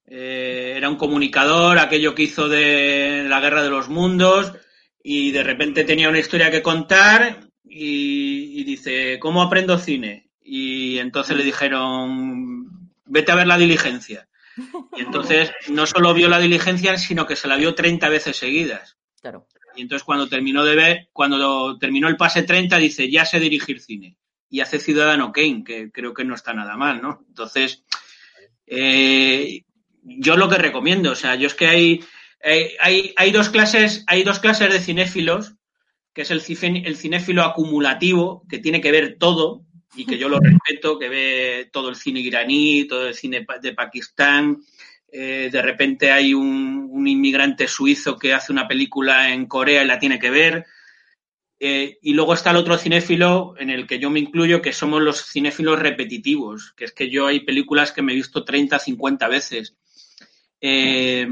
Eh, era un comunicador, aquello que hizo de la Guerra de los Mundos, y de repente tenía una historia que contar y, y dice, ¿cómo aprendo cine? Y entonces le dijeron, vete a ver la diligencia. Y entonces no solo vio la diligencia, sino que se la vio 30 veces seguidas. Claro. Y entonces cuando terminó de ver, cuando terminó el pase 30, dice, ya sé dirigir cine. Y hace Ciudadano Kane, que creo que no está nada mal, ¿no? Entonces, eh, yo lo que recomiendo, o sea, yo es que hay, hay, hay, dos clases, hay dos clases de cinéfilos, que es el, el cinéfilo acumulativo, que tiene que ver todo, y que yo lo respeto, que ve todo el cine iraní, todo el cine de Pakistán, eh, de repente hay un, un, inmigrante suizo que hace una película en Corea y la tiene que ver. Eh, y luego está el otro cinéfilo en el que yo me incluyo, que somos los cinéfilos repetitivos, que es que yo hay películas que me he visto 30, 50 veces. Eh,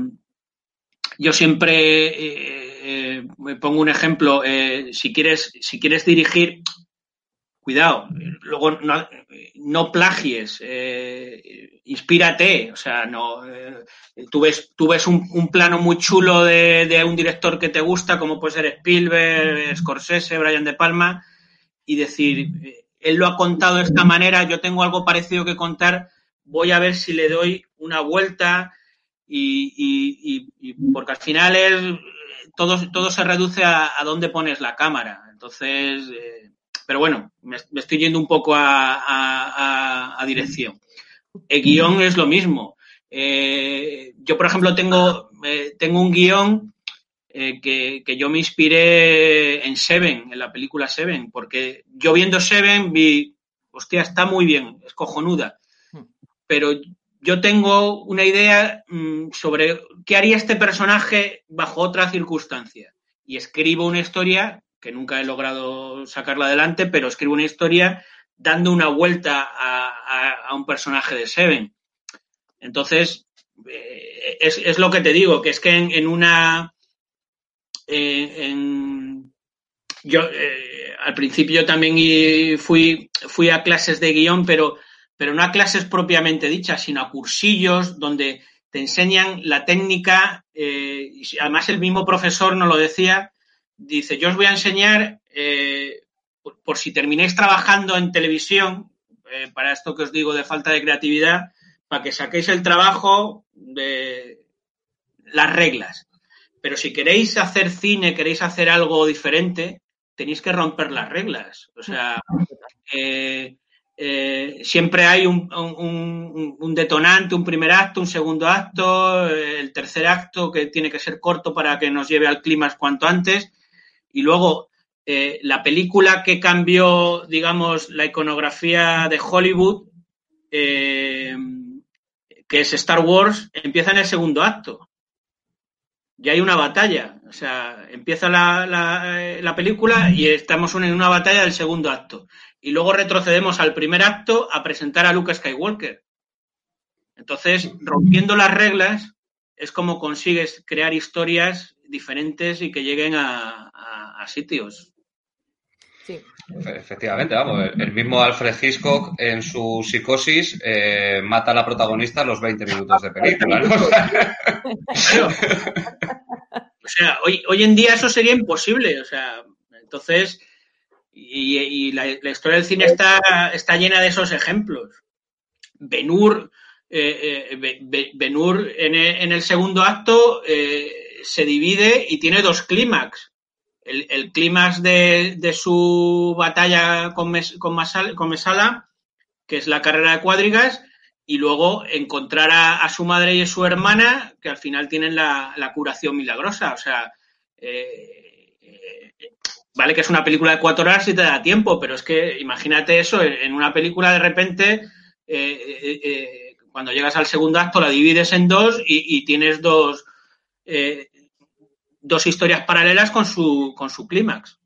yo siempre me pongo un ejemplo, si, quieres, si quieres dirigir, cuidado, luego no, no plagies, eh, inspírate, o sea, no, eh, tú ves, tú ves un, un plano muy chulo de, de, un director que te gusta, como puede ser Spielberg, Scorsese, Brian De Palma, y decir, eh, él lo ha contado de esta manera, yo tengo algo parecido que contar, voy a ver si le doy una vuelta, y, y, y porque al final es, todo, todo se reduce a, a dónde pones la cámara, entonces eh, pero bueno, me, me estoy yendo un poco a, a, a dirección. El guion es lo mismo. Eh, yo, por ejemplo, tengo, eh, tengo un guion eh, que, que, yo me inspiré en Seven, en la película Seven, porque yo viendo Seven vi, hostia, está muy bien, es cojonuda, pero yo tengo una idea mmm, sobre qué haría este personaje bajo otra circunstancia y escribo una historia que nunca he logrado sacarla adelante, pero escribo una historia dando una vuelta a, a, un personaje de Seven. Entonces, eh, es, es, lo que te digo, que es que en, en una... Eh, en, yo eh, al principio también fui, fui a clases de guion, pero, pero no a clases propiamente dichas, sino a cursillos donde te enseñan la técnica, y además el mismo profesor nos lo decía, dice, yo os voy a enseñar, eh, por, por, si terminéis trabajando en televisión, eh, para esto que os digo de falta de creatividad, para que saquéis el trabajo de las reglas. Pero si queréis hacer cine, queréis hacer algo diferente, tenéis que romper las reglas. O sea, eh, eh, siempre hay un, un- un detonante, un primer acto, un segundo acto, el tercer acto que tiene que ser corto para que nos lleve al clímax cuanto antes. Y luego, eh, la película que cambió, digamos, la iconografía de Hollywood, eh, que es Star Wars, empieza en el segundo acto. Ya hay una batalla. O sea, empieza la, la, eh, la película y estamos en una batalla del segundo acto. Y luego retrocedemos al primer acto a presentar a Luke Skywalker. Entonces, rompiendo las reglas, es como consigues crear historias diferentes y que lleguen a, a- sitios. Sí. Efe- Efectivamente, vamos, el mismo Alfred Hitchcock en su psicosis eh, mata a la protagonista a los 20 minutos de película, ¿no? Claro. O sea, hoy, hoy en día eso sería imposible. O sea, entonces, y, y la, la historia del cine está, está llena de esos ejemplos. Benur, eh, eh, Be- Be- Ben-Hur en, en el segundo acto eh, se divide y tiene dos clímax. El, el clímax de, su batalla con, con, Masal- Mesala, que es la carrera de cuadrigas, y luego encontrar a, su madre y a su hermana, que al final tienen la, curación milagrosa. O sea, eh, eh, vale que es una película de cuatro horas y te da tiempo, pero es que imagínate eso, en, una película de repente, eh, cuando llegas al segundo acto la divides en dos y, tienes dos, dos historias paralelas con su, con su clímax.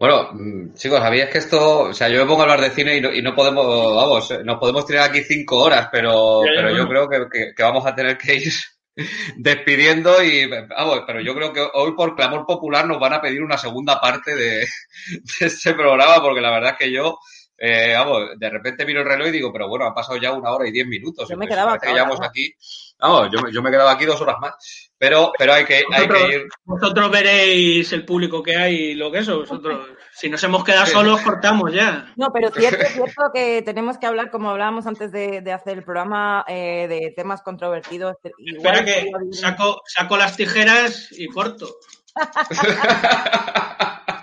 Bueno, mm, chicos, sabíais que esto, o sea, yo me pongo a hablar de cine y no, y no podemos, vamos, eh, nos podemos tirar aquí cinco horas, pero, Ya, ya, pero yo creo que, que- que vamos a tener que ir despidiendo y, vamos, pero yo creo que hoy por clamor popular nos van a pedir una segunda parte de, de este programa porque la verdad es que yo, eh, vamos, de repente miro el reloj y digo, pero bueno, ha pasado ya una hora y diez minutos. Yo me quedaba que aquí, vamos, yo, me- yo me he quedado aquí dos horas más, pero, pero hay que, hay que ir, Vosotros veréis el público que hay y lo que eso. Vosotros, si nos hemos quedado solos, cortamos ya. No, pero cierto, cierto que tenemos que hablar, como hablábamos antes de, de hacer el programa, eh, de temas controvertidos. Igual Espera que saco, saco las tijeras y corto.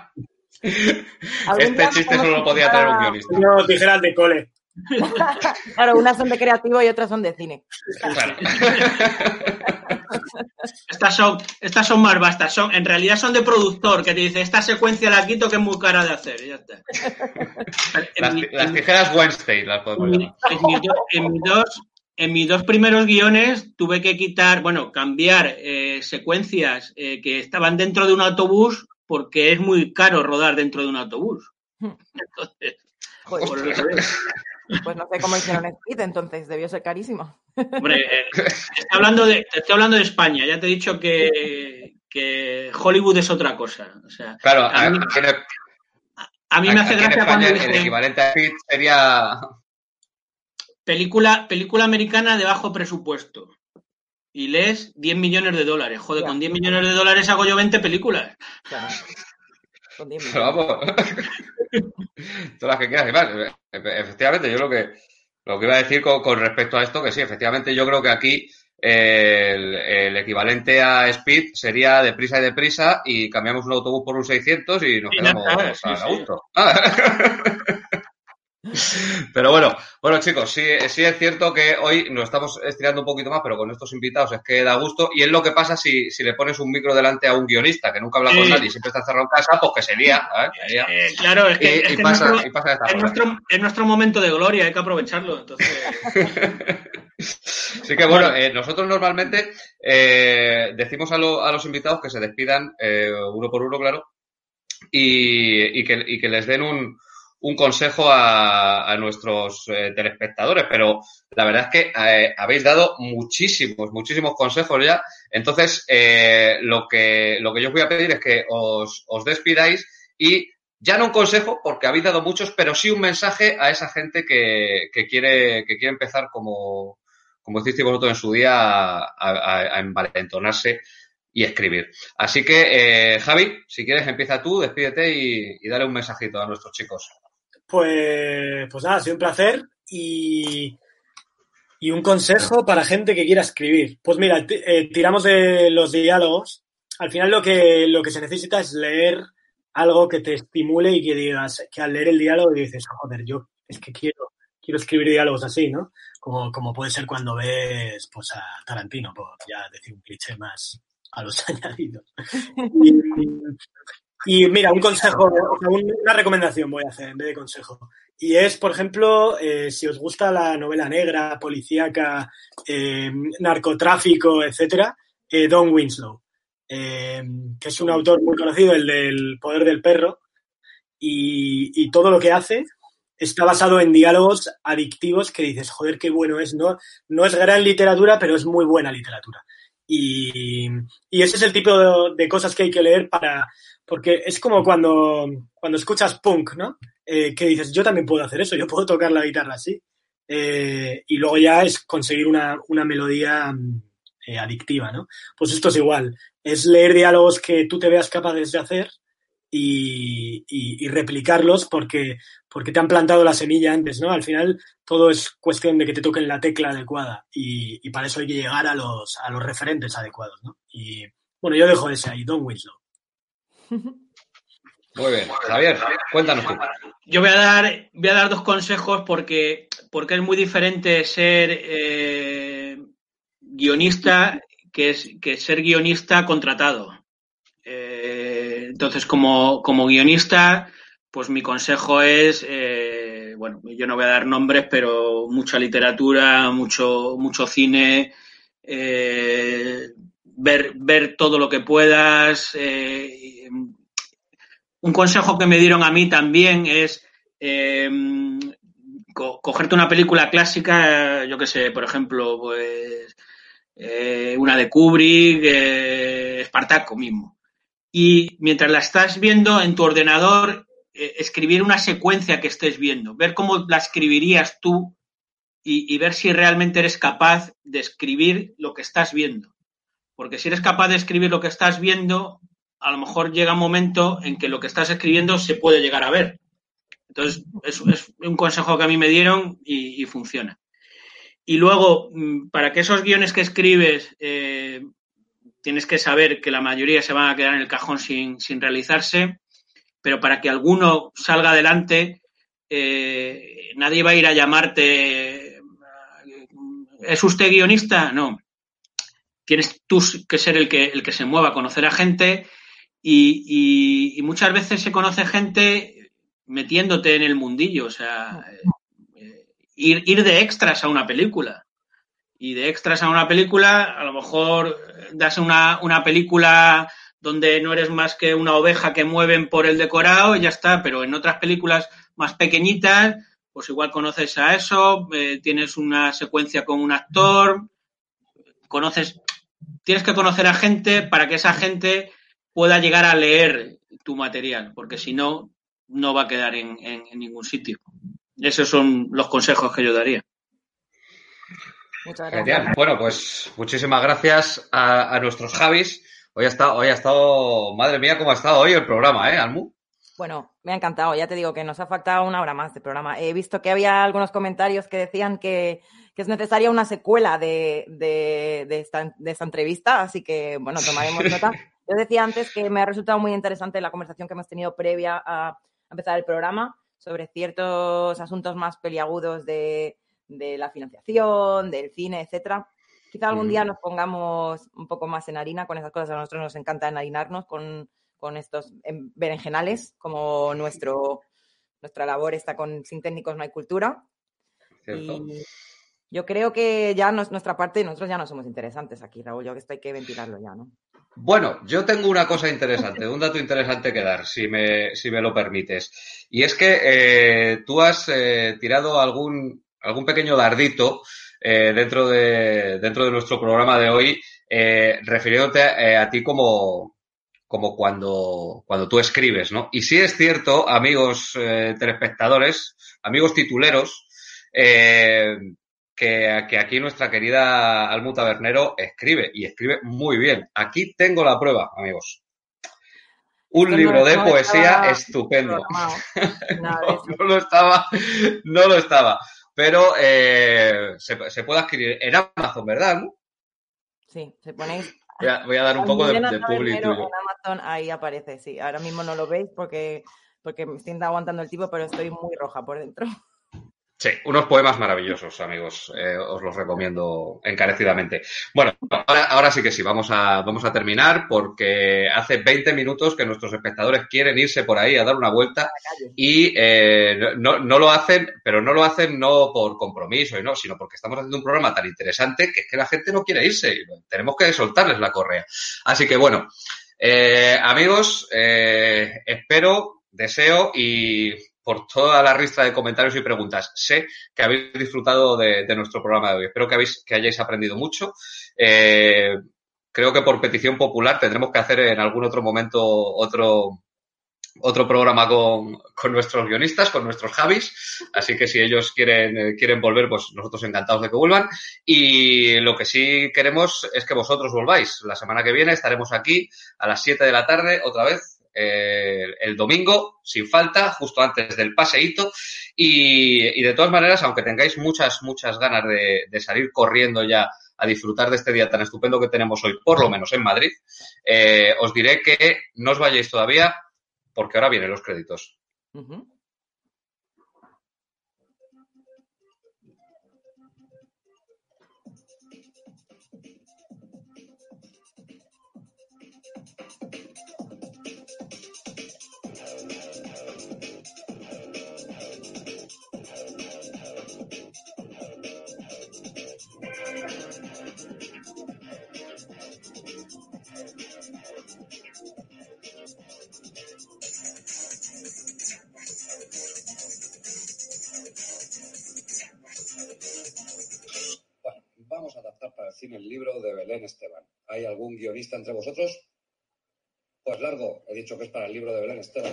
este chiste solo lo podía traer un guionista. No, tijeras de cole. Claro, unas son de creativo y otras son de cine. Claro. Estas son, estas son más vastas. Son, en realidad son de productor que te dice esta secuencia la quito que es muy cara de hacer. y ya está. En Las, mi- en- tijeras Wednesday las podemos en mi- llamar. en mis do- en mis dos, en mis dos primeros guiones tuve que quitar, bueno, cambiar eh, secuencias eh, que estaban dentro de un autobús porque es muy caro rodar dentro de un autobús. Entonces, Joder, por eso es. Pues no sé cómo hicieron Speed, entonces debió ser carísimo. Hombre, eh, te estoy hablando de, te estoy hablando de España. Ya te he dicho que, que Hollywood es otra cosa. O sea, Claro, a mí, a me hace gracia España cuando el dicen equivalente a Speed sería película, película americana de bajo presupuesto. Y lees 10 millones de dólares. Joder, con 10 millones de dólares hago yo 20 películas. Claro. Con 10 Pero millones. vamos, todas las que quieras y más. E- Efectivamente, yo lo que lo que iba a decir con, con respecto a esto, que sí, efectivamente, yo creo que aquí eh, el, el equivalente a Speed sería deprisa y deprisa y cambiamos un autobús por un 600 y nos Y quedamos sí, a sí. gusto. Ah. Pero bueno, bueno chicos, sí, sí es cierto que hoy nos estamos estirando un poquito más, pero con estos invitados es que da gusto. Y es lo que pasa si, si le pones un micro delante a un guionista que nunca habla con Sí. nadie y siempre está cerrado en casa, pues que se lía. ¿eh? Se lía. Eh, claro, es que, Y- es y que pasa- nuestro, y pasa esta es, nuestro, es nuestro momento de gloria, hay que aprovecharlo. Entonces, Así que bueno, eh, nosotros normalmente eh, decimos a, lo- a los invitados que se despidan eh, uno por uno, claro, y, y que, y que les den un, un consejo a, a nuestros eh, telespectadores, pero la verdad es que eh, habéis dado muchísimos, muchísimos consejos ya. Entonces, eh, lo, que, lo que yo os voy a pedir es que os, os despidáis y ya no un consejo, porque habéis dado muchos, pero sí un mensaje a esa gente que, que quiere, que quiere empezar como, como hicisteis vosotros en su día, a, a- a envalentonarse y escribir. Así que, eh, Javi, si quieres, empieza tú, despídete y, y dale un mensajito a nuestros chicos. Pues, pues nada, ha sido un placer y, Y un consejo para gente que quiera escribir. Pues mira, eh, tiramos de los diálogos. Al final lo que, lo que se necesita es leer algo que te estimule y que digas, que al leer el diálogo dices, joder, yo es que quiero, quiero escribir diálogos así, ¿no? Como, como puede ser cuando ves pues, a Tarantino, por ya decir un cliché más a los añadidos. Y mira, un consejo, una recomendación voy a hacer en vez de consejo. Y es, por ejemplo, eh, si os gusta la novela negra, policíaca, eh, narcotráfico, etcétera, eh, Don Winslow, que es un autor muy conocido, el del Poder del Perro, y, todo lo que hace está basado en diálogos adictivos que dices, joder, qué bueno es. No, no es gran literatura, pero es muy buena literatura. Y, ese es el tipo de cosas que hay que leer para... Porque es como cuando, cuando escuchas punk, ¿no? Eh, que dices, yo también puedo hacer eso, yo puedo tocar la guitarra así. Eh, y luego ya es conseguir una, una melodía mm, eh, adictiva, ¿no? Pues esto es igual. Es leer diálogos que tú te veas capaces de hacer y, y- y replicarlos porque, porque te han plantado la semilla antes, ¿no? Al final todo es cuestión de que te toquen la tecla adecuada y, y para eso hay que llegar a los, a los referentes adecuados, ¿no? Y bueno, yo dejo ese ahí, Don Winslow. Muy bien. Javier, cuéntanos tú. Yo voy a dar, voy a dar dos consejos porque, porque es muy diferente ser eh, guionista que, es, que ser guionista contratado. Eh, entonces, como, como guionista, pues mi consejo es, eh, bueno, yo no voy a dar nombres, pero mucha literatura, mucho, mucho cine, ver, ver todo lo que puedas. eh, un consejo que me dieron a mí también es eh, co- cogerte una película clásica, yo que sé, por ejemplo, pues eh, una de Kubrick, Espartaco mismo. Y mientras la estás viendo en tu ordenador, escribir una secuencia que estés viendo, ver cómo la escribirías tú y ver si realmente eres capaz de escribir lo que estás viendo. Porque si eres capaz de escribir lo que estás viendo, a lo mejor llega un momento en que lo que estás escribiendo se puede llegar a ver. Entonces, es, es un consejo que a mí me dieron y, funciona. Y luego, mm, para que esos guiones que escribes, eh, tienes que saber que la mayoría se van a quedar en el cajón sin, sin realizarse, pero para que alguno salga adelante, eh, nadie va a ir a llamarte. ¿Es usted guionista? No. Tienes tú que ser el que, el que se mueva, conocer a gente y, y- muchas veces se conoce gente metiéndote en el mundillo, o sea, eh, ir, ir de extras a una película. Y de extras a una película, a lo mejor das una, una película donde no eres más que una oveja que mueven por el decorado y ya está, pero en otras películas más pequeñitas, pues igual conoces a eso, eh, tienes una secuencia con un actor, conoces, tienes que conocer a gente para que esa gente pueda llegar a leer tu material, porque si no, no va a quedar en, en- en ningún sitio. Esos son los consejos que yo daría. Muchas Genial. gracias. Bueno, pues muchísimas gracias a, a nuestros Javis. Hoy ha, estado, hoy ha estado, madre mía, cómo ha estado hoy el programa, ¿eh, Almu? Bueno, me ha encantado. Ya te digo que nos ha faltado una hora más de programa. He visto que había algunos comentarios que decían que, que es necesaria una secuela de, de- de esta, de esta entrevista, así que, bueno, tomaremos nota. Yo decía antes que me ha resultado muy interesante la conversación que hemos tenido previa a empezar el programa sobre ciertos asuntos más peliagudos de, de la financiación, del cine, etcétera. Quizá algún día nos pongamos un poco más en harina con esas cosas. A nosotros nos encanta enharinarnos con, con estos em, berenjenales, como nuestro, nuestra labor está con Sin Técnicos No hay Cultura. ¿Cierto? Y yo creo que ya nos- nuestra parte, nosotros ya no somos interesantes aquí, Raúl. Yo que esto hay que ventilarlo ya, ¿no? Bueno, yo tengo una cosa interesante, un dato interesante que dar, si me, si me lo permites. Y es que eh, tú has eh, tirado algún, algún pequeño dardito eh, dentro, de, dentro de nuestro programa de hoy, eh, refiriéndote eh, a ti como, como cuando, cuando tú escribes, ¿no? Y sí es cierto, amigos eh, telespectadores, amigos tituleros, eh, que, que aquí nuestra querida Almu Tabernero escribe y escribe muy bien. Aquí tengo la prueba, amigos. Un no- libro de poesía estupendo. No, lo estaba, no lo estaba. pero eh, se, se puede adquirir en Amazon, ¿verdad? Sí, se ponéis Voy a, voy a dar un poco de, de tuyo. en Amazon, ahí aparece, sí. Ahora mismo no lo veis porque, porque me estoy aguantando el tipo, pero estoy muy roja por dentro. Sí, unos poemas maravillosos, amigos. Eh, os los recomiendo encarecidamente. Bueno, ahora, ahora sí que sí, vamos a, vamos a terminar porque hace 20 minutos que nuestros espectadores quieren irse por ahí a dar una vuelta y eh, no, no lo hacen, pero no lo hacen no por compromiso y no, sino porque estamos haciendo un programa tan interesante que es que la gente no quiere irse y tenemos que soltarles la correa. Así que bueno, eh, amigos, eh, espero, deseo y por toda la ristra de comentarios y preguntas. Sé que habéis disfrutado de, nuestro programa de hoy. Espero que, habéis, que hayáis aprendido mucho. Eh, creo que por petición popular tendremos que hacer en algún otro momento otro, otro programa con, con nuestros guionistas, con nuestros Javis. Así que si ellos quieren, eh, quieren volver, pues nosotros encantados de que vuelvan. Y lo que sí queremos es que vosotros volváis. La semana que viene estaremos aquí a las 7 de la tarde, otra vez, el domingo, sin falta, justo antes del paseíto. Y, de todas maneras, aunque tengáis muchas, muchas ganas de, salir corriendo ya a disfrutar de este día tan estupendo que tenemos hoy, por lo menos en Madrid, eh, os diré que no os vayáis todavía, porque ahora vienen los créditos. Bueno, vamos a adaptar para el cine el libro de Belén Esteban. ¿Hay algún guionista entre vosotros? Pues largo, he dicho que es para el libro de Belén Esteban.